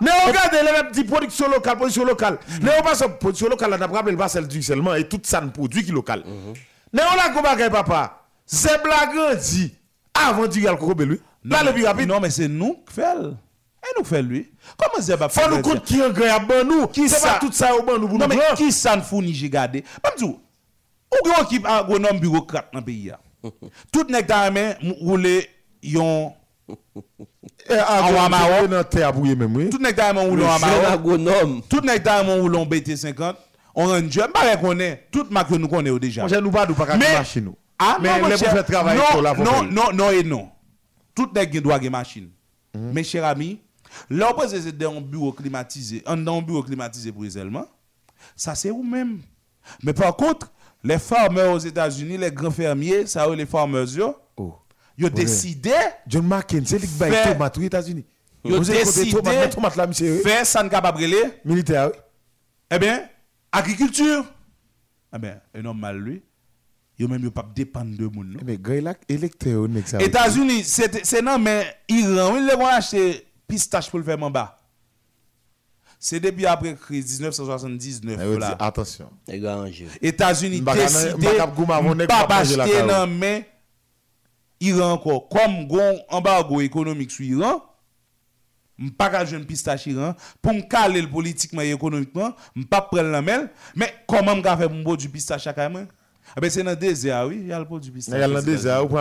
Mais regardez les petites production locale, production locale. Mais on passe production locale, là, d'après le pas celle du seulement, et tout ça ne produit qui local. Mais on a go bagay papa. C'est blague dit. Avant du gal lui. Là, le plus rapide. Non, mais c'est nous qui faisons. Et nous faisons lui. Comment c'est pas Faut nous compte qui est grand bon nous. Qui ça? pas tout ça au bon nous pour Non, nous mais prendre. qui ça ne fournit, j'ai gardé? Même dis, ou grand équipe agronome bureaucrate dans pays. Tout nèg ta main roule yon Eh, En Wamaro. dans terre bouillé même, oui. Tout nèg à jeune Maro. agronome. Tout nèg ta mon roulon BT50. On Ranger, pas connaît. Tout marque que nous connaît déjà. Moi, nous pas nous pas Mais- machine nous. Ah, Mais non, cher. pour faire travail non, pour la non, non, non et non. Tout nèg doit gen machine. Mhm. Mes chers amis, là, on c'est dans un bureau climatisé, un dans un bureau climatisé ça c'est vous-même. Mais par contre, les farmers aux États-Unis, les grands fermiers, ça les farmers, yo, Oh. ils ont décidé John McCain, qui Fait- baille tomate aux États-Unis. Ils ont Vous décidé tomate, mais tomate là, monsieur. oui. faire ça ne capable de. Militaire, oui. Eh bien, agriculture. Eh bien, un homme mal lui, il même pas dépendre de monde. non? Eh, Mais gars, électeur. États-Unis, c'est c'est non, mais Iran, ils vont acheter pistache pou l'fèm an ba. Se debi apre kriz 1979 Ewe di, atasyon Etasuni deside Babache nan men Iran ko Kom gon ambargo ekonomik sou Iran Mpa ka jen pistache Iran Pou mka lel politikman e ekonomikman Mpa prel nan men Men koman mga fe mbo du pistache akay mwen ah ben c'est dans le désert oui il y a le produit pistache Il y a le désert, on prend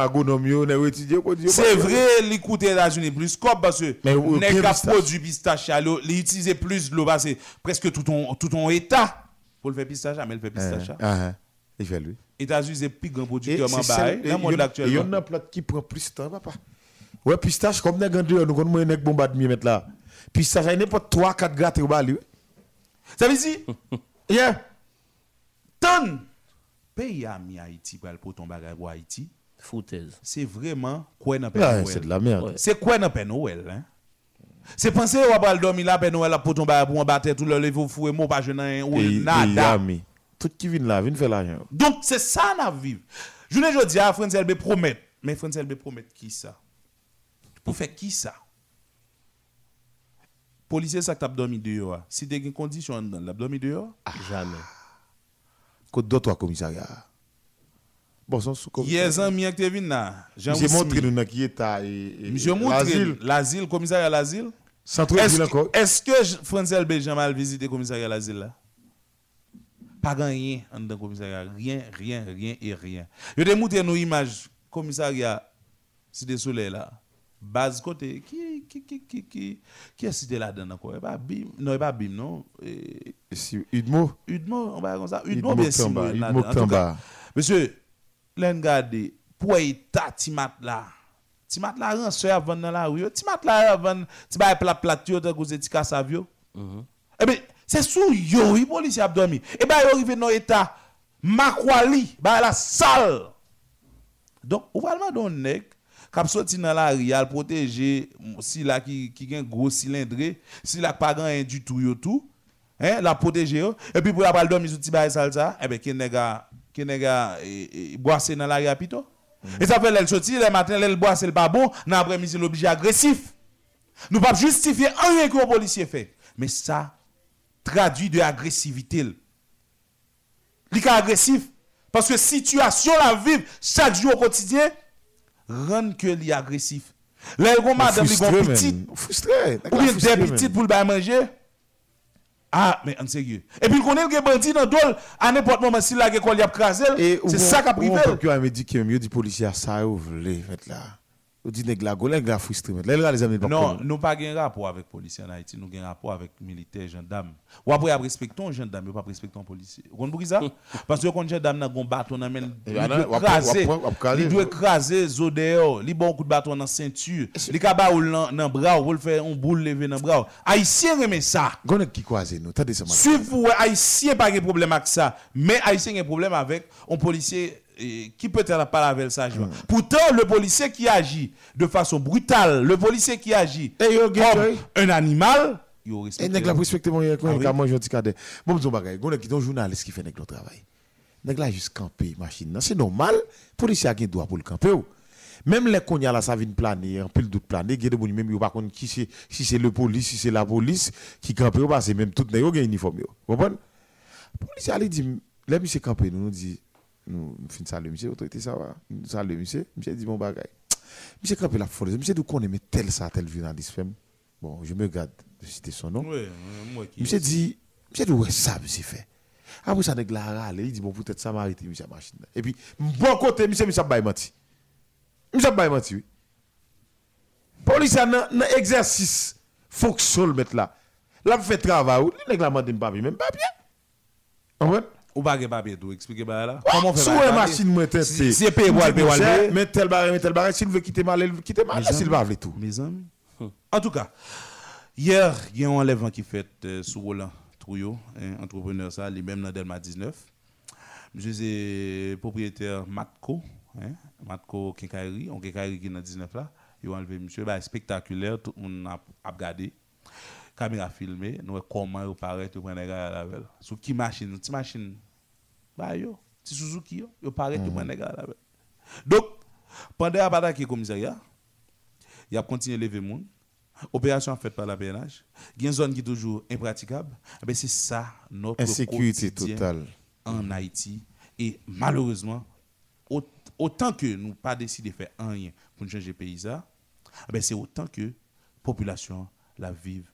on est étudié, c'est vrai, des États-Unis plus comme parce que pistache? les utiliser plus de l'eau, parce que presque tout ton, tout ton état pour le faire pistache, mais le fait pistache. Ah, ah. Il fait lui. États-Unis, c'est plus grand producteur bas, celle- dans le monde a- actuel. et y a plate qui prend plus de temps, papa. Ouais, pistache, comme nous connaissons nèg bomba de là. Pistache, il n'importe 3 4 grattes au bali. Ça veut dire, pays à mi Haïti pour aller pour ton bagage pour Haïti, Foutaise. c'est vraiment quoi dans Père c'est de Noël. la merde. Ouais. C'est quoi dans Père Noël, hein? C'est penser ou va dormir là Père Noël pour ton bagage pour en battre tout le lever fou et mon pas jeune ou Et- et nada. ami. Tout qui vient là, vient faire l'argent. Donc, c'est ça qu'on a vivre. Je ne dis à France LB promet. Mais France LB promet qui ça? Pour faire qui ça? Policier, ça que tu as dormi dehors. Si tu as une condition dans la dormi dehors, Jamais. Côte d'autres commissariat. Bon, son sous hier, un mi qui venu là. J'ai montré nous dans qui est et- l'asile. l'asile, commissariat à l'asile. Est-ce que, est-ce que LB j'ai mal visité le commissariat à l'asile là? Pas rien en dans commissariat. Rien, rien, rien et rien. Je te montré nos images commissariat Cité Soleil là. Base côté qui qui qui qui qui qui a cité là-dedans encore pas Bim non pas Bim non? Eh, Si, Udmo? Udmo on va comme ça. Udmo Udmo bien sûr Udmo Tamba. monsieur l'en garder pour état timat là timat là ran soeur avant dans la rue timat là avant ti ba plat plat yo te cause ti kasavio eh ben c'est sous yo oui policier a dormi. Et ben yo arrivé dans état makwali ba la salle. Donc, ou vraiment don nèg k'ap sorti dans la rue al protéger si la qui qui gen gros cylindré, si la pas grand du tout yo tout, hein, la protéger yo et puis pour la balle dormir sous ti bail salsa, eh ben ki nèg a ki nèg a eh, eh, boisser dans la rue pito. Et ça fait l'elle sorti le matin, l'elle boisser le pas bon, dans après-midi l'obligé agressif. Nous pas justifier rien que le policier fait, mais ça traduit de agressivité. Li ka agressif. Parce que situation la vivre chaque jour au quotidien, rend que li agressif. Là, il y a madame, li gon Frustré, petit, man. Frustré. ou bien des petites pour le manger. Ah, mais en sérieux. Et puis, il connaît le bandit dans dol, à n'importe moment, si la y a crasé, Et c'est ça qui a privé. On peut me dit que mieux dit policier ça ou voulez fait là. On dit nèg la golè nèg la frustré. Là les amis. Non, nous pas un rapport avec policier en Haïti, nous un rapport avec militaire, gendarme. Ou après, ils respectent un gendarme, ils pas respectent un policier. Vous comprenez ça? Parce que quand gendarme a un bâton, dans main, il doit écraser, zodéo, il bon coup de bâton dans ceinture, il kaba ou dans bras, ou le faire un boule dans bras. Haïtien aime ça. Gon qui nous. Tendez ça. Suivre vous, Haïtien pas de problème avec ça, mais Haïtien a un problème avec un policier qui peut-être pas avec ça. Hmm. Pourtant, le policier qui agit de façon brutale, le policier qui agit comme un animal, il Et respecte. nèg la respecte mon Ah il manger un petit cadet. Bon bagay, gon nèg qui ton journaliste qui fait nèg le travail. Nèg la juste camper machine. C'est normal, policier a gen droit pour le camper. ou. Même les konya là ça vient planer, en pile doute planer, gade bon même yo pas connait qui c'est si c'est le police, si c'est la police qui camper ou pas, c'est même tout nèg yo uniforme yo. Comprenez? Policier ali dit les monsieur camper nous nous dit nous fin saluer monsieur autorité ça va. Nous saluer monsieur, monsieur dit mon bagay. Monsieur camper la force, monsieur nous connaît mais tel ça tel journaliste fait. Bon, je me garde de citer son nom. Oui, moi qui. Monsieur dit, monsieur dit, ouais, ça, monsieur fait? Après ça, nèg la râle, il dit, bon, peut-être ça m'a arrêté, monsieur, machine. Et puis, bon côté, monsieur, monsieur, bail menti. Monsieur, bail menti, oui. Police nan exercice fonction le mettre là. Là fait travail ou nèg la mande papier même papier. Comprenez? Ou pas de papier tout, expliquez pas là. Comment on fait Sous pas de une papier? machine moi tête. Si c'est payé, ou payé, ou payé. Mais tel barre, mais tel barre, s'il veut quitter mal, il quitter mal, amis, va veut tout. Mes amis. En tout cas, hier, il y a un enlèvement qui fait euh, sous Roland Trouillot, entrepreneur ça, lui-même dans Delma 19. Monsieur c'est propriétaire Matco, hein, Matco Quincaillerie, on qui est dans 19 là. Il a enlevé monsieur, bah, spectaculaire, tout le monde a, a regardé. Caméra filmée, nous voyons comment il paraît, tout prendre gars à la veille. Sous qui machine, petite machine, bah yo, petit Suzuki yo, il paraît, gars à la veille. Donc, pendant qui est commissariat, il a continué à lever le monde. Opération faite par la PNH. Il y a une zone qui est toujours impraticable. Eh c'est ça notre Insécurité totale. en Haïti. Et malheureusement, au- autant que nous pas décidé de faire rien pour changer le pays, ça, eh c'est autant que la population la vive.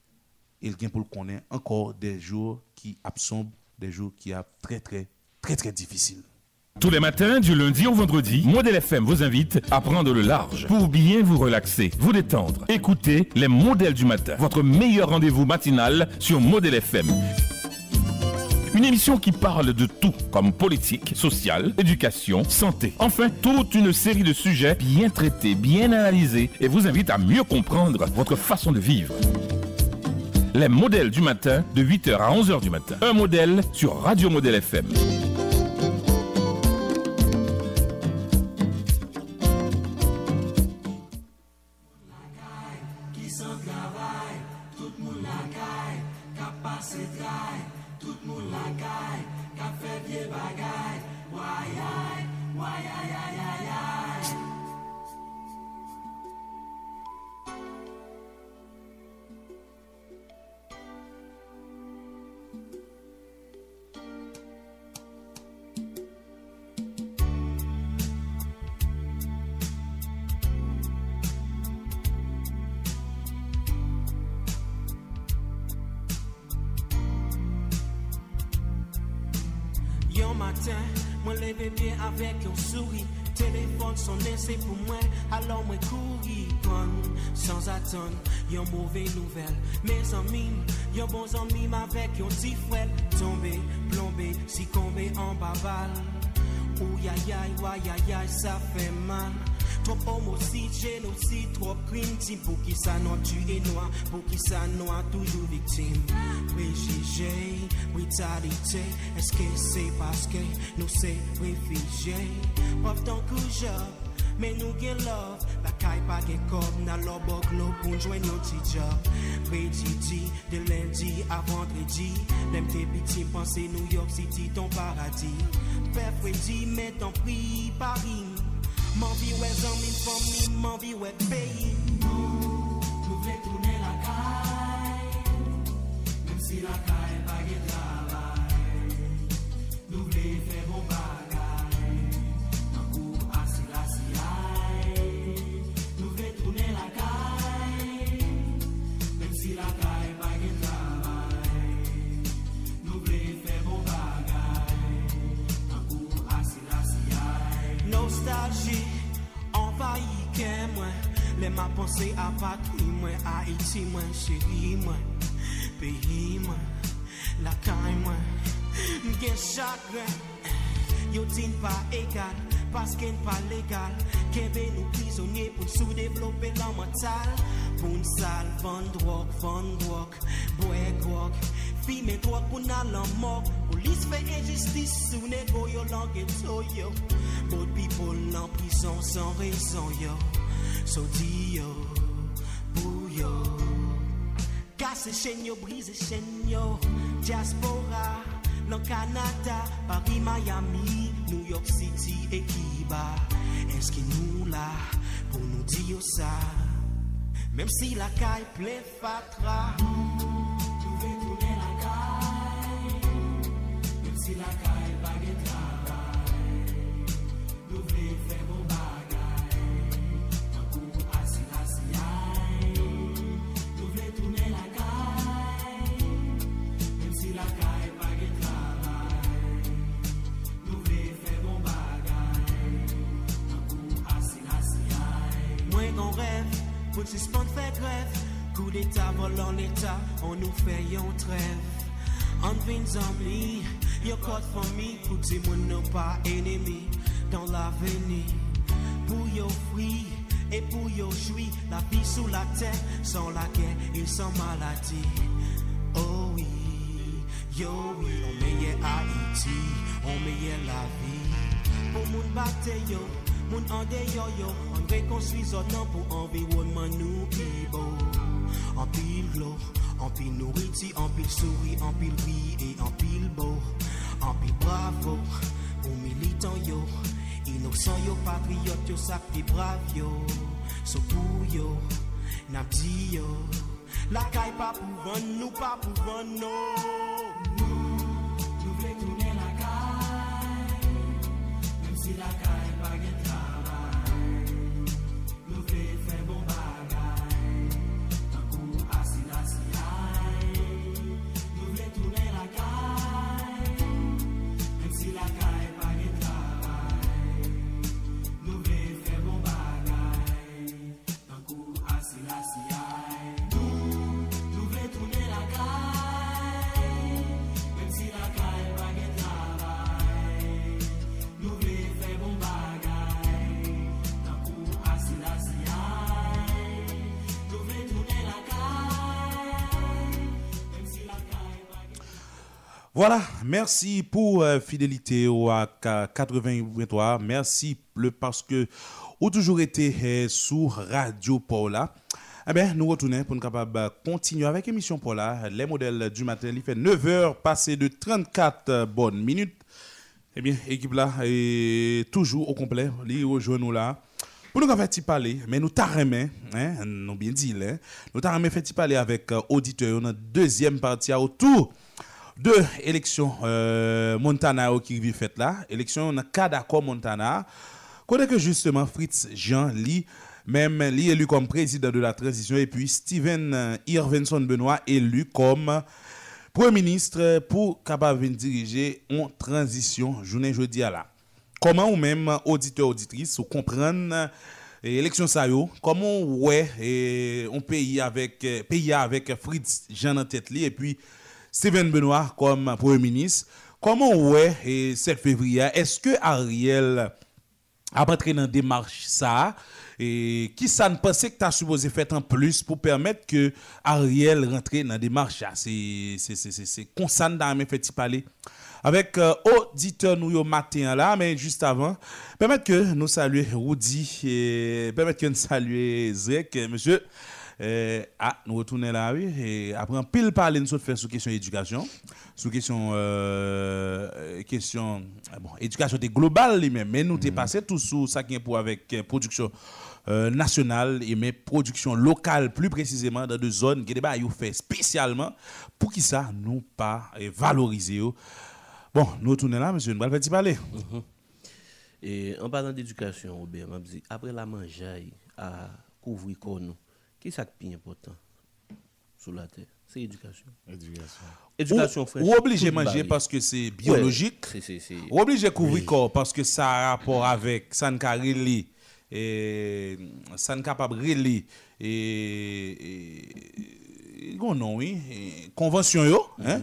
Et le pour le connaître encore des jours qui absorbent, des jours qui sont très, très, très, très difficiles. Tous les matins, du lundi au vendredi, Modèle FM vous invite à prendre le large pour bien vous relaxer, vous détendre. Écoutez les modèles du matin, votre meilleur rendez-vous matinal sur Modèle FM. Une émission qui parle de tout, comme politique, sociale, éducation, santé. Enfin, toute une série de sujets bien traités, bien analysés et vous invite à mieux comprendre votre façon de vivre. Les modèles du matin de 8h à 11h du matin. Un modèle sur Radio Modèle FM. yon matin Mwen leve bien avek yon souri. Telefon sonen se pou mwen Alon mwen kouri. Pon, sans aton Yon mouve nouvel. Me zanmim, yon bon zanmim Avek yon ti fwel Tombe, plombe, si kombe an baval. Ou yayay, wayayay Sa fe man Trop homosid, genosid, trop krim Tim pou ki sa nou tue noa Pou ki sa nou a toujou viktim Prejije, witalite Eske se paske nou se prefije Pop ton koujop Men nou gen love, lakay pa gen kop Nan lo bok lo pou njwen yo ti job. Prejidi, de lendi avan kredi Lem te biti panse New York City ton paradis. Pe predi men ton pri Paris Man viwe zanmin fami, man viwe peyi. Nou, nou vle toune lakay Mem si lakay ma ponse a patri mwen, a iti mwen, cheri mwen, peyi mwen, lakay mwen. Mgen chakren, yo din pa egal, pasken pa legal, kebe nou prizonye pou sou devlope lan mental. Poun sal, vandwok, vandwok, bwekwok, fi men drok pou nan lan mok. Polis fe enjistis sou nego yo lan geto yo, bout pipol nan prison san rezon yo. So di yo, pou yo. Kase chen yo, brize chen yo. Diaspora, nan Kanada Paris, Miami, New York City e Kiba Eske nou la, pou nou di yo sa? Mem si la kay ple fatra. Fait grève. Coup d'état volant l'état, on nous fait yon trêve. On vient zombie, yo code me, pour dire mon non pas ennemi dans l'avenir. Pour yo fruit et pour yo jouir, la vie sous la terre, sans la guerre et sans maladie. Oh oui, yo oui, on meilleur Haïti, on meilleur la vie. Pour moun batte yo, Moun an deyo yo, an rekonstri zot nan pou environman nou pi bo. An pil glo, an pil nouriti, an pil souri, an pil ri e an pil bo. An pil bravo, ou militan yo, inosan yo, patriyot yo, sakte brav yo. Sokou yo, napzi yo, lakay pa pou van nou, pa pou van nou. Voilà, merci pour euh, fidélité au à 83. Merci le parce que vous toujours été euh, sur Radio Paula. Eh bien, nous retournons pour nous capables de continuer avec l'émission Paula. Les modèles du matin, il fait 9h passé de 34 bonnes minutes. Eh bien, équipe là est toujours au complet. Rejoint nous là. Pour nous faire parler, mais nous t'arrêmons, hein, nous bien dit, hein, nous t'arrêmons fait parler avec euh, auditeurs dans la deuxième partie autour de élection euh, Montana qui vit faite là, élection dans Kadako Montana. Côté que justement Fritz Jean Lee même lui élu comme président de la transition et puis Steven euh, Irvinson Benoît élu comme Premier ministre pour capable de diriger en transition journée jeudi à là. Comment ou même auditeur auditrice ou comprendre et élection ça yo, comment ouais et on pays avec euh, avec Fritz Jean en tête et puis Steven Benoit comme Premier ministre. Comment ouais, 7 février, est-ce que Ariel a entré dans démarche ça et qui ça ne pensait que tu as supposé faire en plus pour permettre que Ariel rentre dans démarche C'est c'est constant dans mes petits palais. Avec euh, auditeur nous yo matin là, mais juste avant, permettre que nous saluer Rudy et permettre que nous saluer Zek, monsieur. Euh, ah, nous retournons là, oui. Et après, un pile parler, nous faire sur question éducation, sur question, euh, euh, question, ah bon, éducation était globale lui-même, mais nous t'es passé tout sous ça qui est pour avec euh, production euh, nationale et mais production locale plus précisément dans deux zones qui débat fait spécialement pour qui ça nous pas valoriser. Bon, nous retournons là, monsieur, nous allons faire parler. Et en parlant d'éducation, Robert, après la mangeaille à couvrir nous, qui ça qui est important sur la terre C'est l'éducation. Éducation. Éducation, ou, frère. ou obligé manger parce que c'est biologique. Ouais, Ou couvrir corps parce que ça a rapport avec ça ne ka et ça ne capable et et- non oui convention yo hein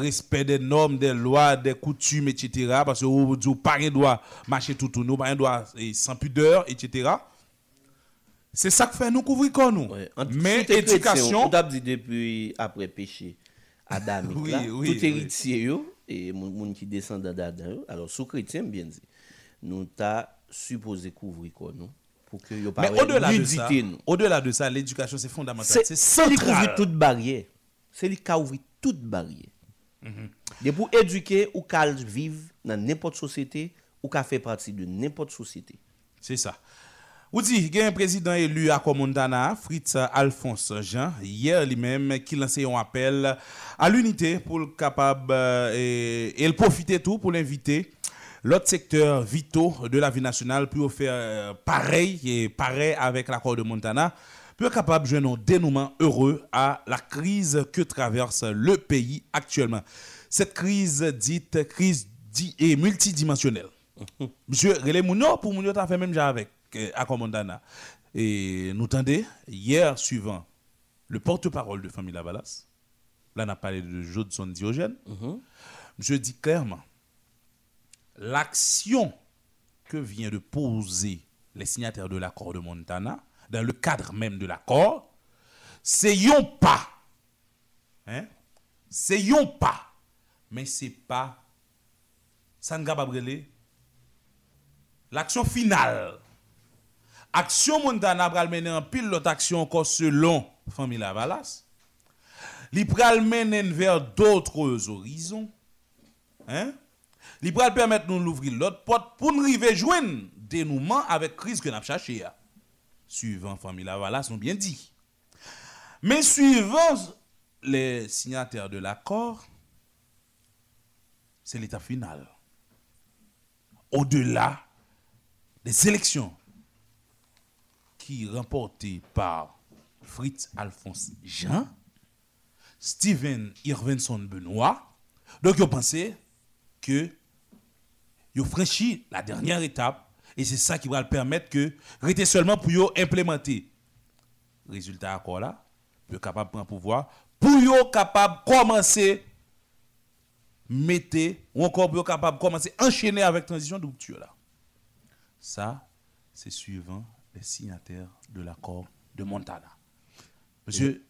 respect des normes des lois des coutumes etc parce que ou ou pas un droit marcher tout tout nous pas sans pudeur etc Se sak fè nou kouvri kon nou. Men edukasyon... Tout ap di depi apre peche Adamik la, tout eritye yo, moun ki desen da da da yo, alo sou kretyen bien zi, nou ta suppose kouvri kon nou. Pou ke yo pare nudite nou. O de la de sa, l'edukasyon se fondamental, se sentral. Se li kouvri tout barye. Se li kouvri tout barye. De pou eduke ou kal vive nan nepot sosyete, ou ka fe pati de nepot sosyete. Se sa. Ou dit, un président élu à Montana, Fritz Alphonse Jean, hier lui-même, qui lançait un appel à l'unité pour le capable euh, et, et le profiter tout pour l'inviter l'autre secteur vitaux de la vie nationale pour faire euh, pareil et pareil avec l'accord de Montana pour être capable de jouer un dénouement heureux à la crise que traverse le pays actuellement. Cette crise dite crise di- et multidimensionnelle. Monsieur, relais Mounio pour Mounio t'a fait même déjà avec Accord Montana. Et nous tendez, hier suivant, le porte-parole de Famille Lavalas, là on a parlé de Jodson Diogène, je dis clairement, l'action que vient de poser les signataires de l'accord de Montana, dans le cadre même de l'accord, c'est yon pas. Hein? C'est yon pas. Mais c'est pas. Brûler. L'action finale. Action Montana pral mener en pile l'autre action encore selon Famille Lavalas. Li pral vers d'autres horizons. Hein? Li pral nous d'ouvrir l'autre porte pour nous arriver joindre dénouement avec crise que nous cherché. ya. Suivant Famille Lavalas, nous bien dit. Mais suivant les signataires de l'accord, c'est l'étape finale. Au-delà des élections qui remportées par Fritz Alphonse Jean, Steven Irvinson Benoît, donc ils pensé que ils franchi la dernière étape et c'est ça qui va le permettre que rester seulement pour yo implémenter. Résultat accord là pour capable prendre pouvoir pour yo capable commencer mettre ou encore pour capable commencer enchaîner avec transition de rupture là. Ça c'est suivant les signataires de l'accord de Montana monsieur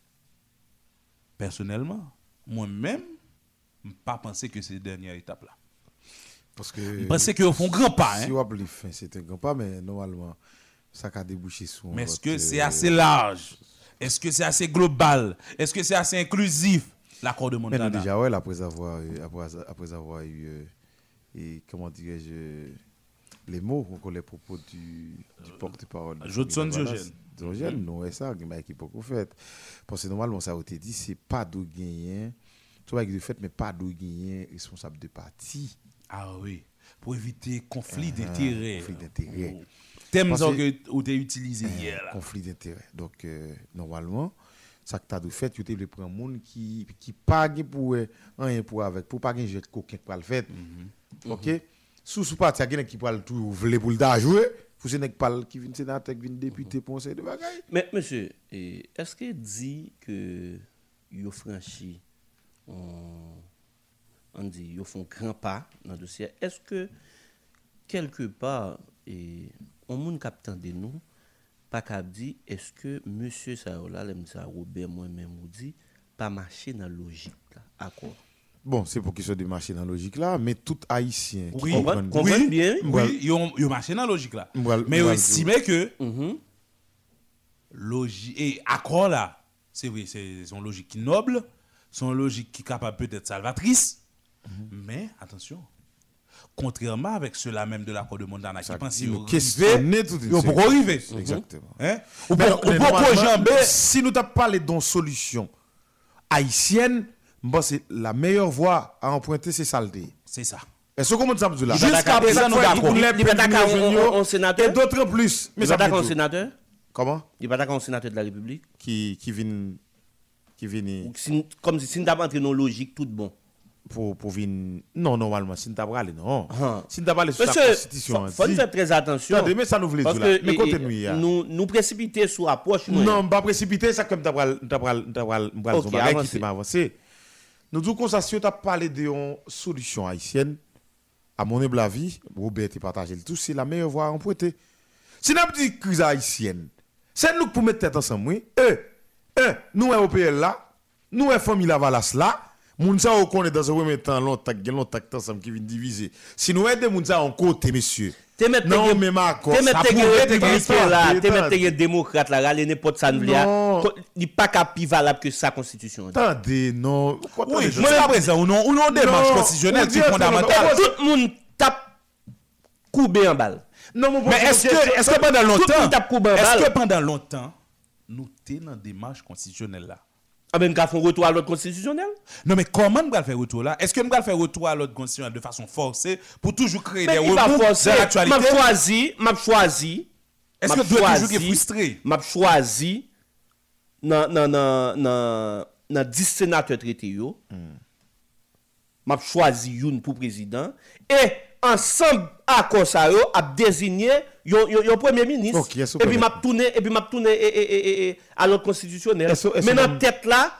personnellement moi-même je pas pensé que c'est la dernière étape là Parce que. je pensais qu'ils font grand pas Si hein. plus fin, c'est un grand pas, mais normalement, ça a débouché sur. Mais est-ce que c'est euh, assez large? Est-ce que c'est assez global? Est-ce que c'est assez inclusif l'accord de Mais Montana non, déjà, ouais, après avoir, eu- après, avoir eu, euh, et comment dirais-je, les mots, encore les propos du, du porte-parole. Jodson. Diogène. Diogène, non, c'est ça, mais qui peut fait. Parce que normalement, ça a été dit, c'est pas de gagner, tu vois, avec de fait, mais pas de gagner responsable de parti. Ah oui, pour éviter conflit Ah, d'intérêts. conflit d'intérêts. Thème Parce ça que- ou t'es utilisé hier là. conflit d'intérêt. Donc, euh, normalement, ça que tu as de fait, tu te le prendre monde qui qui pas pour euh, rien pour avec, pour pas jet coquin pour le faire. Mhm. OK? Sous sous parti, a qui pour tout vle pour le jouer, pour ce n'est pas qui vient sénateur, qui vient député pour conseil de bagaille. Mais monsieur, est-ce que dit que yo franchi on, on dit yo font grand pas dans le dossier, est-ce que quelque part et on moun captant de nous pas cap dit est-ce que monsieur là l'aime ça Robert moi-même ou dit pas marcher dans logique là accord Bon, c'est pour qu'ils soient des machines dans la logique là, mais tout haïtien qui Oui, comprend- comprend- comprend bien. Oui, ils ont, ils ont marché dans la logique là. Mais ils estimaient que Mhm. logique et accord là, c'est vrai, c'est son logique qui noble, son logique qui est capable peut-être salvatrice. Mais attention, contrairement avec ceux-là même de l'accord de Montana qui pensent qu'ils questionner tout ils vont arriver. Exactement. Hein? Ou Mais pour ou mais pour normalement, jamber, si nous t'avons parlé d'une solution haïtienne, bon, c'est la meilleure voie à emprunter, c'est saleté. c'est ça. Comment ça me dit là Jusqu'à présent, nous d'accord. Il- il va sénateur? Et d'autres plus. Mais ça pas d'accord sénateur Comment? Il pas d'accord sénateur de la République Qui, qui vient. Qui vient. Comme si nous avons entré dans logique tout bon. Pour, pour venir. Non, normalement, si nous parlé, non. Ah. Si nous parlé sur la constitution. faut, faut faire très attention. Attendez, mais ça nous voulait dire là. Mais continue, ya. nous, nous précipiter sur approche. nous, Non, pas précipiter, ça comme t'as Ok, qui avancez. s'est avancé. Nous disons qu'on s'assure t'as parlé d'une solution haïtienne. À mon humble avis, Robert et partagé le tout, c'est la meilleure voie à emprunter. Si nous avons dit crise haïtienne, c'est nous pour mettre tête ensemble, oui. Eh, eh, nous, Européens là, nous, famille Lavalas là, moun sa ou connaît dans un premier temps longtemps, gen longtemps ensemble qui vient diviser. Si nous aidons moun sa en côté, messieurs. Te met Non, te te là, te te démocrate là, râler n'importe ça nous Il pas plus valable que sa constitution. Attendez, non. Oui, Attendez, jusqu'à présent, ou non, ou non démarche constitutionnelle on qui dit est fondamentale. Tout le monde tape coubé en balle. Non, mon Mais est-ce que, est-ce que pendant Tout le longtemps, est-ce que pendant longtemps, nous sommes dans la démarche constitutionnelle là? Ah ben, nous avons fait retour à l'ordre constitutionnel? Non, mais comment nous allons faire retour là? Est-ce que nous allons faire retour à l'ordre constitutionnel de façon forcée pour toujours créer Mais des remous de M'a l'actualité? Choisi, m'a choisi. Est-ce m'a que doit toujours être frustré? m'a choisi dans dans dans dans dans 10 sénateurs traités yo. M'a choisi une pour président et ensemble ça yo a désigné yon premier ministre et puis m'a tourné et puis m'a tourné et, et, et, et, et à l'ordre constitutionnel. Que dans vous- tête là,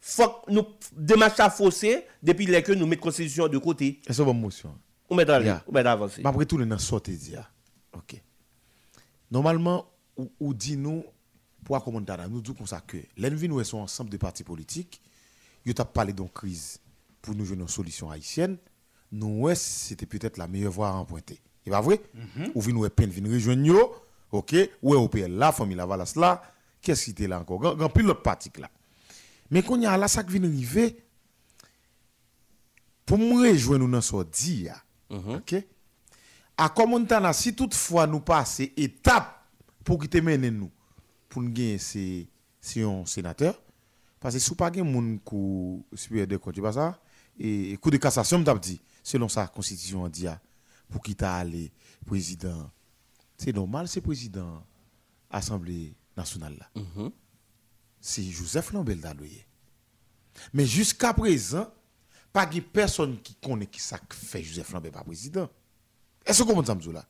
faut nous démarche à fausser depuis les que nous mettons constitution de côté. Est-ce que motion? On met aller, Yeah. on met avancer. Mais après tout, sortez dire. OK. Normalement, ou, ou dit nous, pour comment nous disons comme ça que l'envie nous sont ensemble de partis politiques, ils ont parlé d'une crise pour nous jouer une solution haïtienne. Nous, c'était peut-être la meilleure voie à emprunter. C'est pas vrai? Ou vi nous peine venir rejoindre nous, OK? Ou OPL là, famille Lavalas là, qu'est-ce qui était là encore? Grand, pile l'autre parti là. Mais quand il y a là, ça qui vient arriver, pour me rejoindre nous dans ce dia, OK? À Comontana, si toutefois nous passons étape pour quitter mener nous, pour nous gagner c'est c'est un sénateur, parce que si vous pas un monde coup supérieur de compte, vois ça, et coup de cassation, dit, selon sa constitution, on dit, ah, pour quitter aller président, c'est normal, c'est président Assemblée nationale là. C'est Joseph Lambert Dadoye. Mais jusqu'à présent, pas de personne qui connaît qui ça fait Joseph Lambert pas président. Est-ce que vous comprenez ça, là?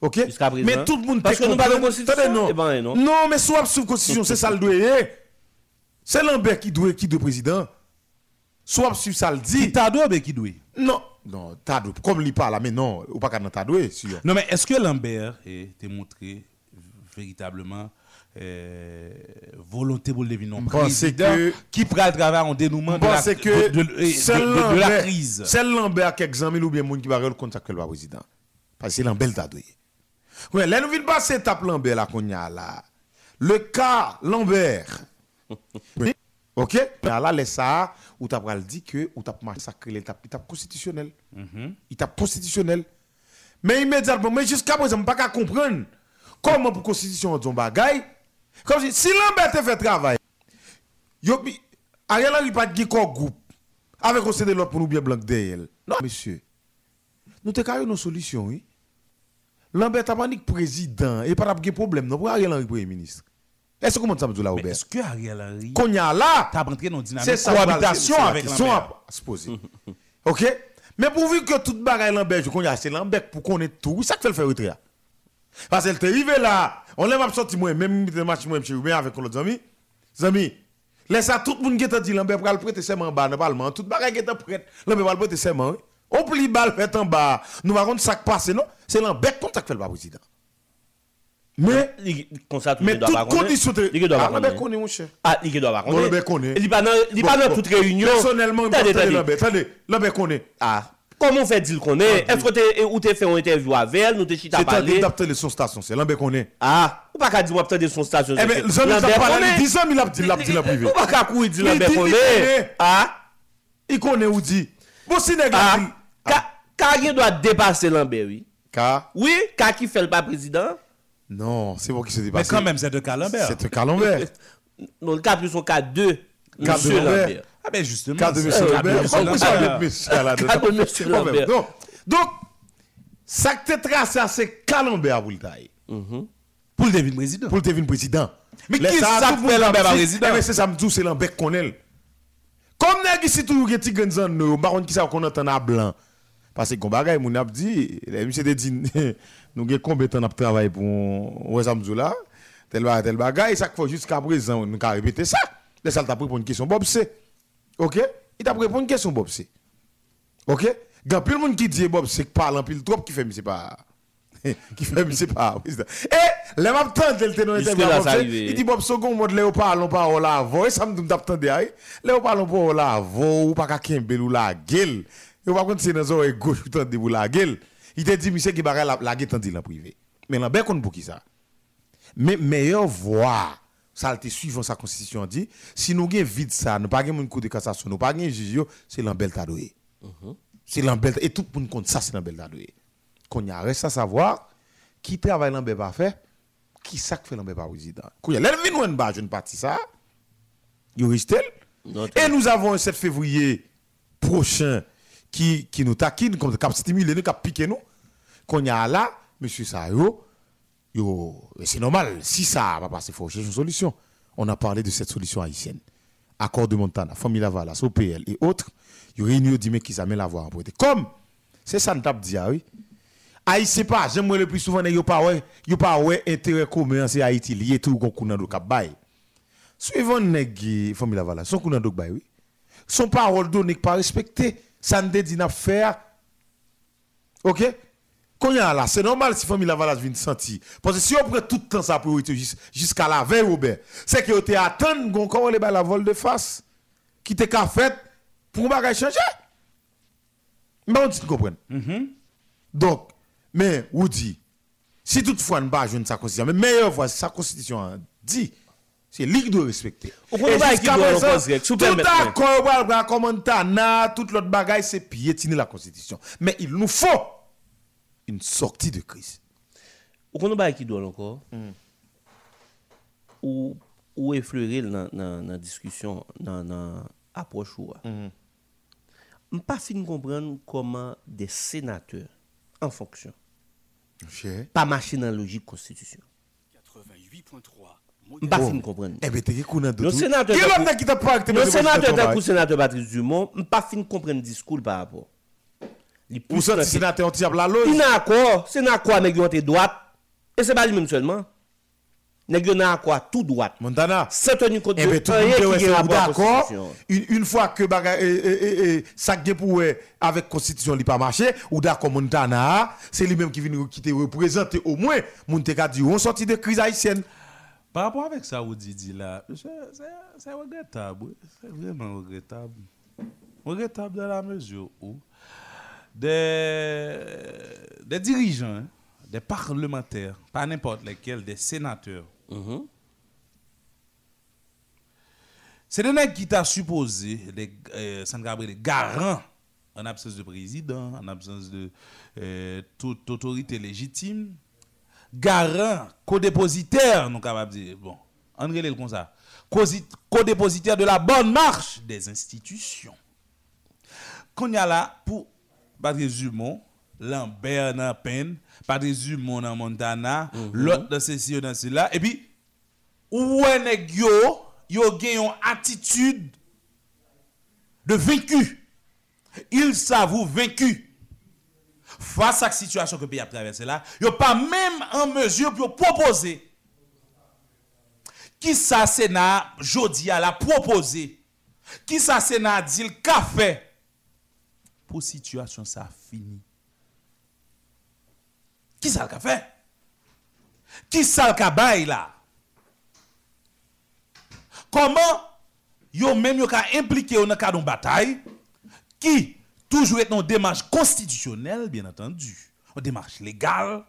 OK? Mais tout le monde Parce que nous de constitution, non. eh ben, non. Non, mais soit sous constitution, c'est ça le doit. C'est Lambert qui doit qui doit président. Soit sur ça le dit. Qui t'a doué, qui doué? Non, non, t'as doué. Comme il parle là, mais non, ou pas qu'à t'as doué, sûr. Non, mais est-ce que Lambert était montré véritablement euh, volonté pour le devenir président que- qui prend le travail en dénouement de la, que de, de- de- c'est de- de- de la crise? C'est Lambert qui examine ou bien moun qui va le contact le président? Parce que c'est Lambert t'a Ouais, là nous venons passer étape Lambert là qu'on y a là. Le cas Lambert. Oui. OK? Là laisse ça ou t'as pas dit que ou t'as massacré l'étape étape constitutionnelle. Étape constitutionnelle. Mais immédiatement mais jusqu'à présent je pas qu'à comprendre comment pour constitution on bagay comme si, si Lambert te fait travail Yo, Ariel Henry pas de groupe avec conseil de l'autre pour nous bien blanc derrière. Non, monsieur. Nous te carré nos solutions, oui. Lambert a que président et pas de problème non? Pour Ariel Henry premier ministre? Est-ce que comment ça me dit là Robert est-ce que Ariel Henry Qu'on y a là, t'a rentré dans c'est dynamique cohabitation c'est la avec Lambert? se poser. OK? Mais pourvu que toute bagaille Lambert, je connais c'est Lambert pour connaître tout, ça que fait le faire retrait. Parce qu'elle t'est arrivé là, on l'a sorti moi même de match moi chez Ruben avec l'autre ami. Amis, laisse ça tout le monde qui t'a dit Lambert pour le prêter serment en bas dans le parlement, toute bagaille qui était prête, Lambert va le prêter serment. oui. On plie balle fait en bas. Nous va rendre ça passer non, c'est l'embête comme ça que fait le président. Mais mais toutes conditions il doit pas connaître. Ah, mon cher. Ah, il doit pas connaître. Bon, il pas il pas dans bon, toute bon. réunion. Personnellement, attendez, attendez, l'embête connaît. Ah, comment fait dit connaît ah, Est-ce que ou t'es fait une interview avec elle, nous t'es chita parler. C'est adapté les son station, c'est l'embête connaît. Ah, ou pas qu'à dire de son station. Eh ben, j'en ai parlé 10 ans, il a dit l'a dit la privé. Ou pas qu'à courir dit l'embête connaît. Ah, il connaît ou dit. Bon, si nèg Ka- Carrier doit dépasser Lambert, oui. Car, Oui, car qui fait le pas président non, c'est bon qui se Mais dépasse. quand même, c'est de Lambert. C'est un cas Lambert. Non, le cas plus son cas 2. Cas de Monsieur Lambert. Ah ben justement. Cas de Ah, Lambert. Cas de monsieur Lambert. Donc, donc, ça que tu tracé, c'est cas Lambert pour le taille. Pour le devenir président. Pour le devenir président. Mais qui ça fait Lambert président? Eh bien, c'est ça, me dit, c'est Lambert qu'on est. Comme nèg ici toujours gen ti gen zan nou, baron qui ça qu'on entend à blanc. Parce que bagay moun ap di, monsieur te dit nous gen combien temps ap travail pour Ouazamzou là, tel bagay, tel bagay, ça faut jusqu'à présent nous ka répéter ça. Les ça t'a répondu une question Bob C. OK Il t'a répondu une question Bob C. OK Gan pile moun ki dit Bob C parle en pile trop qui fait monsieur pas qui fait monsieur pas président. Et eh, les m'a tante le ténon il dit Bob second mode Léo parlons pas la voix, ça me t'a tande aïe. Léo parlons pas la voix ou pas ka kembel ou la gueule. Yo pas contre c'est dans oreille gauche ou tande ou la gueule. Il te dit monsieur qui bagay la la tande en privé. Mais Lambert compte pour qui ça? Mais meilleure voix ça te suivant sa constitution dit si nous gen vide ça nous pas moun coup de cassation nous pas gen juge c'est Lambert Tadoé. C'est et tout le monde compte ça c'est Lambert Tadoé. Qu'on y a reste à savoir qui travaille Lambert pas fait qui ça fait Lambert pas président. Qu'on y a l'elvin ou en ça. Et nous avons un 7 février prochain qui, qui nous taquine, comme cap stimuler nous, cap piquer nous. Qu'on y a là, monsieur et c'est normal, si ça va passer, il faut chercher une solution. On a parlé de cette solution haïtienne. Accord de Montana, Famille Lavalas, OPL et autres, yo réuni, yo dit, mais qui ça met la voix. Comme C'est ça nous tape dit ah oui. Haïti pas, j'aime le plus souvent yo pas ouais, yo pas ouais intérêt commun c'est Haïti lié tout gon kou nan do kap bay. Suivant nèg famille Lavala, son do bay oui. Son parole donné pas respecté, ça ne dit n'a faire. OK? Quand là, c'est normal si famille Lavala vient sentir parce que si on prend tout le temps ça priorité jus- jusqu'à la veille Robert, c'est que attendre gon comment les la vol de face qui te ka fait pour bagage changer. Mais on dit comprendre. Donc, mais ou dit, si toutefois nous pas jouer sa constitution, mais meilleure fois sa constitution dit, Se li ki dwe respekte. O konon ba ekip dwe rekonstrek. Tout akor wal rakomanta na, tout lot bagay se piyetine la konstitisyon. Men il nou fò in sorti de kriz. O konon ba ekip dwe lankor, ou, ou efleure nan, nan, nan diskusyon, nan, nan aprochou wa. Mm -hmm. M pa fin kompren koman de senateur an fonksyon. Che? Pa mache nan logik konstitisyon. 88.3 pas comprendre Eh bien, t'es qu'on a Le sénateur Qui t'a pas le sénateur d'un coup sénateur Patrice Dumont on pas fin comprendre discours par rapport il Ou ça, sénateur, on tire la loge. Il n'a quoi C'est n'a quoi yo te droite. Et c'est pas lui même seulement. Yo n'a quoi tout droite. Montana. Sans tenir compte de Eh bien, tout c'est d'accord? Une, une fois que eh, eh, eh, eh, ça qui pour avec constitution li pas marché ou d'accord Montana, c'est lui même qui vient qui te représenter au moins moun te ka dit on sorti de crise haïtienne. Par rapport avec ça, vous dit là, c'est- regrettable. C'est vraiment regrettable. Regrettable dans la mesure où des, des dirigeants, des parlementaires, pas n'importe lesquels, des sénateurs, Mhm. c'est des nègres qui t'a supposé, les, euh, Gabriel, les garants en absence de président, en absence de euh, toute autorité légitime, garant, co-dépositaire, nous capables de dire, bon, André le comme ça, co-dépositaire de la bonne marche des institutions. Qu'on y a là, pour Patrice Dumont, Lambert dans peine, Patrice Dumont dans Montana, l'autre dans ceci, dans cela, et puis, ou nèg yo, yo yon attitude de vaincu? Ils s'avouent vaincus. Face à la situation que le pays a traversé là, yo pas même en mesure pour proposer. Qui ça Sénat jodi a la proposé? Qui ça Sénat dit le café? Pour situation ça fini. Qui ça le café? Qui ça le cabay là? Comment yo même yo ka impliqué dans cadre d'une bataille? Qui toujours est une démarche constitutionnelle bien entendu, une démarche légale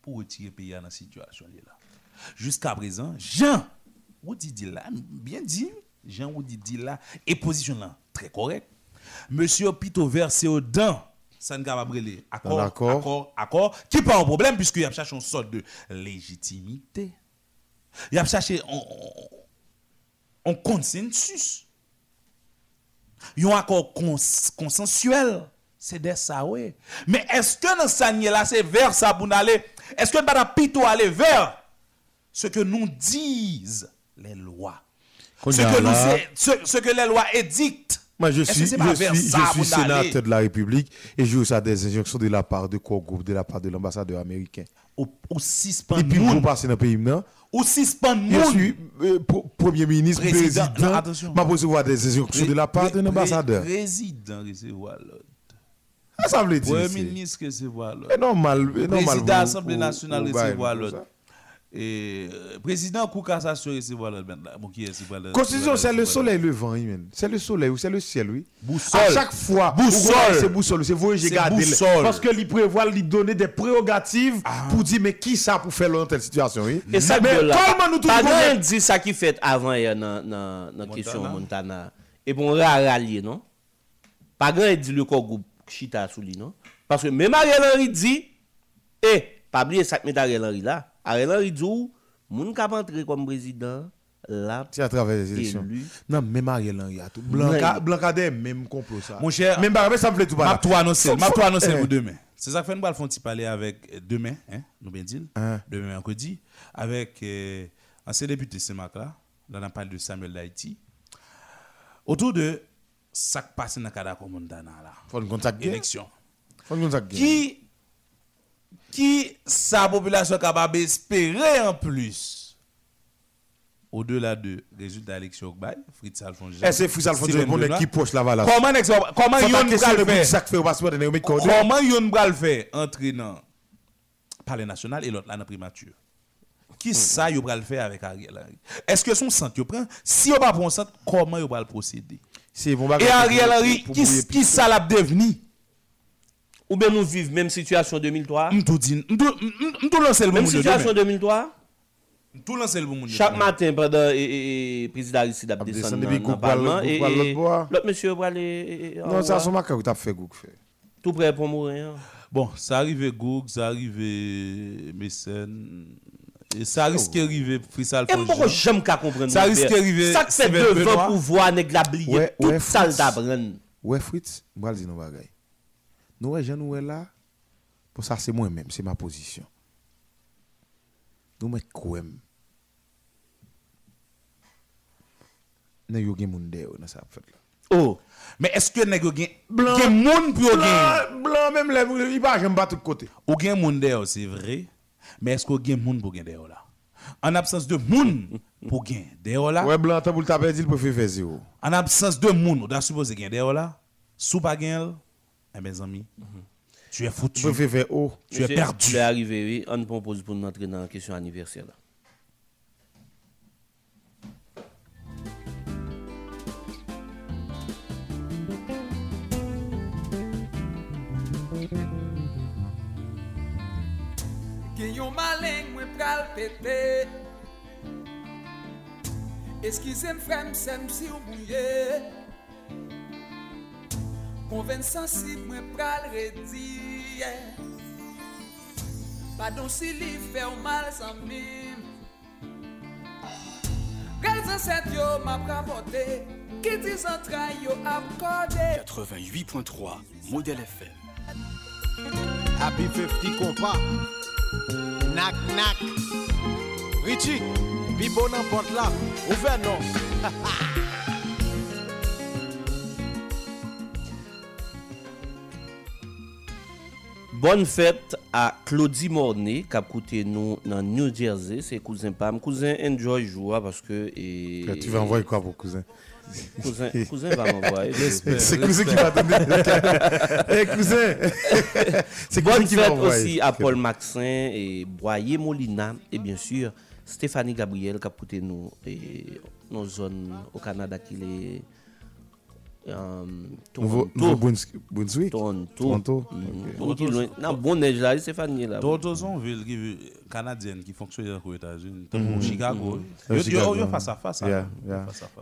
pour retirer le pays dans la situation. Jusqu'à présent, Jean ou dit là bien dit, Jean ou dit là et position là très correct. Monsieur Pito versé au dents ça ne va pas brûler. Accord, accord, accord, qui pas un problème puisqu'il y a cherché une sorte de légitimité. Il a cherché un consensus. Il y a un accord cons- consensuel. C'est de ça, oui. Mais est-ce que dans ça, là, c'est vers ça pour nous aller Est-ce que nous plutôt aller vers ce que nous disent les lois ce que, nous, là- ce, ce que les lois édictent Moi, je suis, je suis, je suis nous sénateur de la République et je reçois des injonctions de la part de quoi groupe, de la part de l'ambassadeur américain. Ou, suspendre Et puis, vous passez dans le pays, non? ou suspendre Je suis euh, Premier ministre, Président. président. Attention. m'a recevoir des injonctions de la part d'un ambassadeur. pré- Président recevoir l'autre. Ah, ça veut dire. Premier c'est- ministre recevoir l'autre. C'est normal. Président de l'Assemblée nationale recevoir l'autre. Et euh, président Cour cassation recevoir l'autre maintenant. Constitution, c'est le soleil levant. C'est le soleil ou c'est le ciel, oui. Boussole. À chaque fois, Boussole. c'est boussole, c'est vous, j'ai C'est gardé. le-. Parce que lui prévoit lui donner des prérogatives pour dire, mais qui ça pour faire dans telle situation, oui? Et ça mais là, comment nous tous pas connaissons- grand dit ça qui fait avant hier dans dans question Montana. Et bon rallier non? Pas grand dit le corps groupe chita sous lui non? Parce que même Ariel Henry dit eh pas oublier ça que met Ariel Henry là. Ariel Henry dit ou, moun ka pa entrer comme président là C'est à travers les élections. Non, même Ariel Henry a tout. Blanca, même complot ça. Mon cher, même mais ça me fait tout pas. M'a là. tout annoncé, m'a tout annoncé eh. pour demain. C'est ça que fait nous allons parler avec euh, demain, hein, nous bien dit, Hein. demain mercredi, avec euh, ancien député ce matin, là on parle de Samuel d'Haïti, autour de ça qui passe dans le cadre de Montana là, Faut nous contacter. élection. Faut nous gagner. Qui, qui sa population capable d'espérer en plus? Au-delà de au bail, Fritz Alphonse. Eh, c'est Fritz Alphonse Benoît. l'équipe poche là bas Comment est-ce comment yon de faire. Comment yon pral faire entrer dans palais national et l'autre là dans primature? Qui ça yon pral faire avec Ariel Henry? Est-ce que son centre yon prend? Si yon pas prend centre, comment yon pral procéder? Et Ariel Henry, qui, qui ça l'a devenu? Ou ben nou viv menm situasyon 2003? Mtou din. Mtou lansel bon moun yo. Menm situasyon 2003? Mtou lansel bon moun yo. Chak matin, brada, e prezidal isi dap desan nan parman. E lot monsye wale... Non, sa sou maka ou tap fe gouk fe. Tout pre pou mouren. Bon, sa arrive gouk, sa arrive mesen... Sa riske oh. rive frisal fonjou. E mbo jem ka kompren nou. Sa riske rive... Sak se devan pou vwa neg la bliye. Tout sal da bren. Ouè fwit, mbral di nou bagay. Nous, j'en nous là. Pour ça, c'est moi-même, c'est ma position. Nous, mais quoi Nous, yo gen moun de yo dans ça fait là. Oh, Mais est-ce que nèg yo gen gen moun pour gen? Blanc, même là, il va, j'aime pas tout côté. Ou gen moun derrière, c'est vrai. Mais est-ce que gen moun pour derrière là? En absence de moun pour derrière là? Ouais, blanc, t'as pour le taper, il peut faire zéro. En absence de moun, on doit supposer derrière là? Sous pas gen, eh mes amis, tu es foutu. faire haut. Tu es perdu. Tu es arrivé, oui. On propose pour nous entrer dans la question anniversaire. Là. Gen yon malen mwen pral pete Eskize m frem sem si ou mouye Konven sensib mwen pral rediye Padon si li fe ou mal san mim. Prel zan set yo ma pravote Ki di zan tra yo ap kode. 88.3 Model FM Happy 50 kompa Nak nak. Richie Bibo nan port la Ouve non? Ha ha Bonne fête à Claudie Mornay, qui a coûté nous dans New Jersey. C'est cousin Pam. Cousin enjoy joie parce que. Et, Tu vas envoyer quoi pour cousin? Cousin, cousin va m'envoyer. C'est cousin qui va donner. Eh, cousin C'est cousin Bonne qui va fête aussi à Paul Maxin et Boyer Molina et bien sûr Stéphanie Gabriel qui a coûté nous et nos zones au Canada qui euh, Nouveau Toronto. Nouveau-Brunswick Toronto. Toronto? Loin. Non, bon villes qui- canadiennes qui fonctionnent aux États-Unis, comme Mhm. Chicago. Yo- Chicago, yo- yo à face.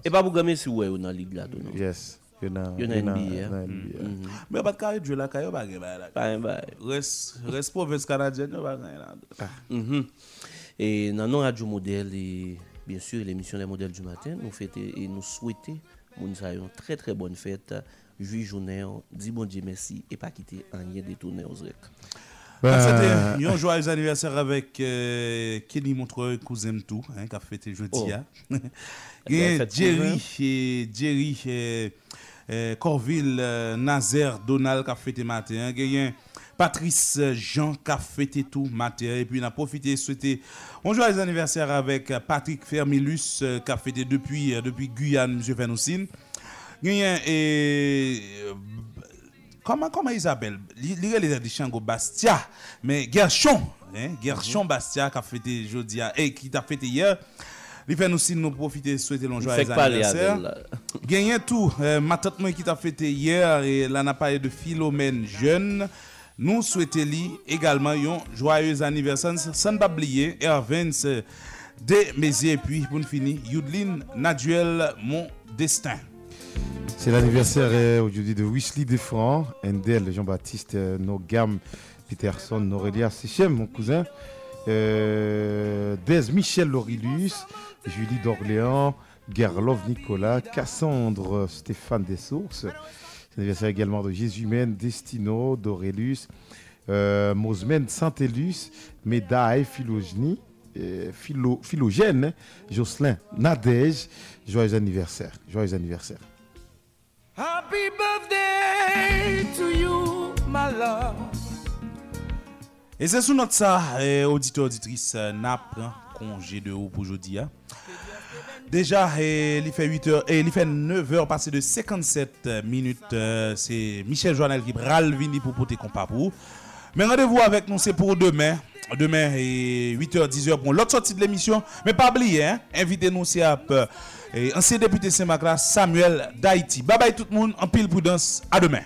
Et pas pour gagner si ouais dans la ligue là tout non. Yes. NBA, il y en a hein. NBA. Mhm. Mais pas de carré de jeu là, quand yo pas gagné, bah, là. Pas un bail. Reste reste province canadienne, yo pas gagné là. Mhm. Et dans nos radio modèles et bien sûr l'émission Les modèles du matin, nous fêtons et nous souhaitons nous une très très bonne fête. Juillet journée, dis bon Dieu merci et pas quitter un rien détourné aux rec. Ben, C'était un joyeux anniversaire avec euh, Kenny Montreux, cousin tout, hein, qui a fêté jeudi. Oh. hein. Jerry, et Jerry euh, euh, Corville, euh, Nazaire, Donald qui a fêté matin. hein. Patrice Jean qui a fêté tout matin. Et puis on a profité de souhaiter un joyeux anniversaire avec Patrick Fermilus euh, qui a fêté depuis, euh, depuis Guyane, M. Fenoussine. Et euh, comment comment ils appellent les Chango Bastia mais Gershon hein Gershon Bastia qui a fêté jeudi et qui t'a fêté hier il fait nous aussi nous profiter souhaiter long joyeux anniversaire. Gagné tout euh, ma tante qui t'a fêté hier et là n'a parlé de Philomène jeune nous souhaitons également un joyeux anniversaire sans oublier Hervens de Mézières et puis pour finir Yudline Naduel mon destin C'est l'anniversaire euh, aujourd'hui de Wesley Desfrancs, Endel, Jean-Baptiste euh, Nogam, Peterson, Norelia Sechem, mon cousin, euh, Des Michel Lorilus, Julie d'Orléans, Gerlov Nicolas, Cassandre Stéphane Dessources. C'est l'anniversaire également de Jésus-Men, Destino, d'Aurélus, euh, Mosmen Saint-Élus, Médaille, Philogénie, euh, Philo, Philogène, Jocelyn, Nadège. Joyeux anniversaire. Joyeux anniversaire. Happy birthday to you, my love. Et c'est sous notre ça, eh, auditeur, auditrice, euh, n'a pris congé de haut pour aujourd'hui. Déjà, il fait 8 heures, et il fait 9 heures passé de 57 minutes. euh, c'est Michel Joannel qui bral vini pour porter compas pour. Mais rendez-vous avec nous, c'est pour demain. Demain, et 8h, 10h pour l'autre sortie de l'émission. Mais pas oublier, hein, invitez-nous, c'est à euh, ancien député Saint-Macla, Samuel d'Haïti. Bye bye tout le monde, en pile prudence. À demain.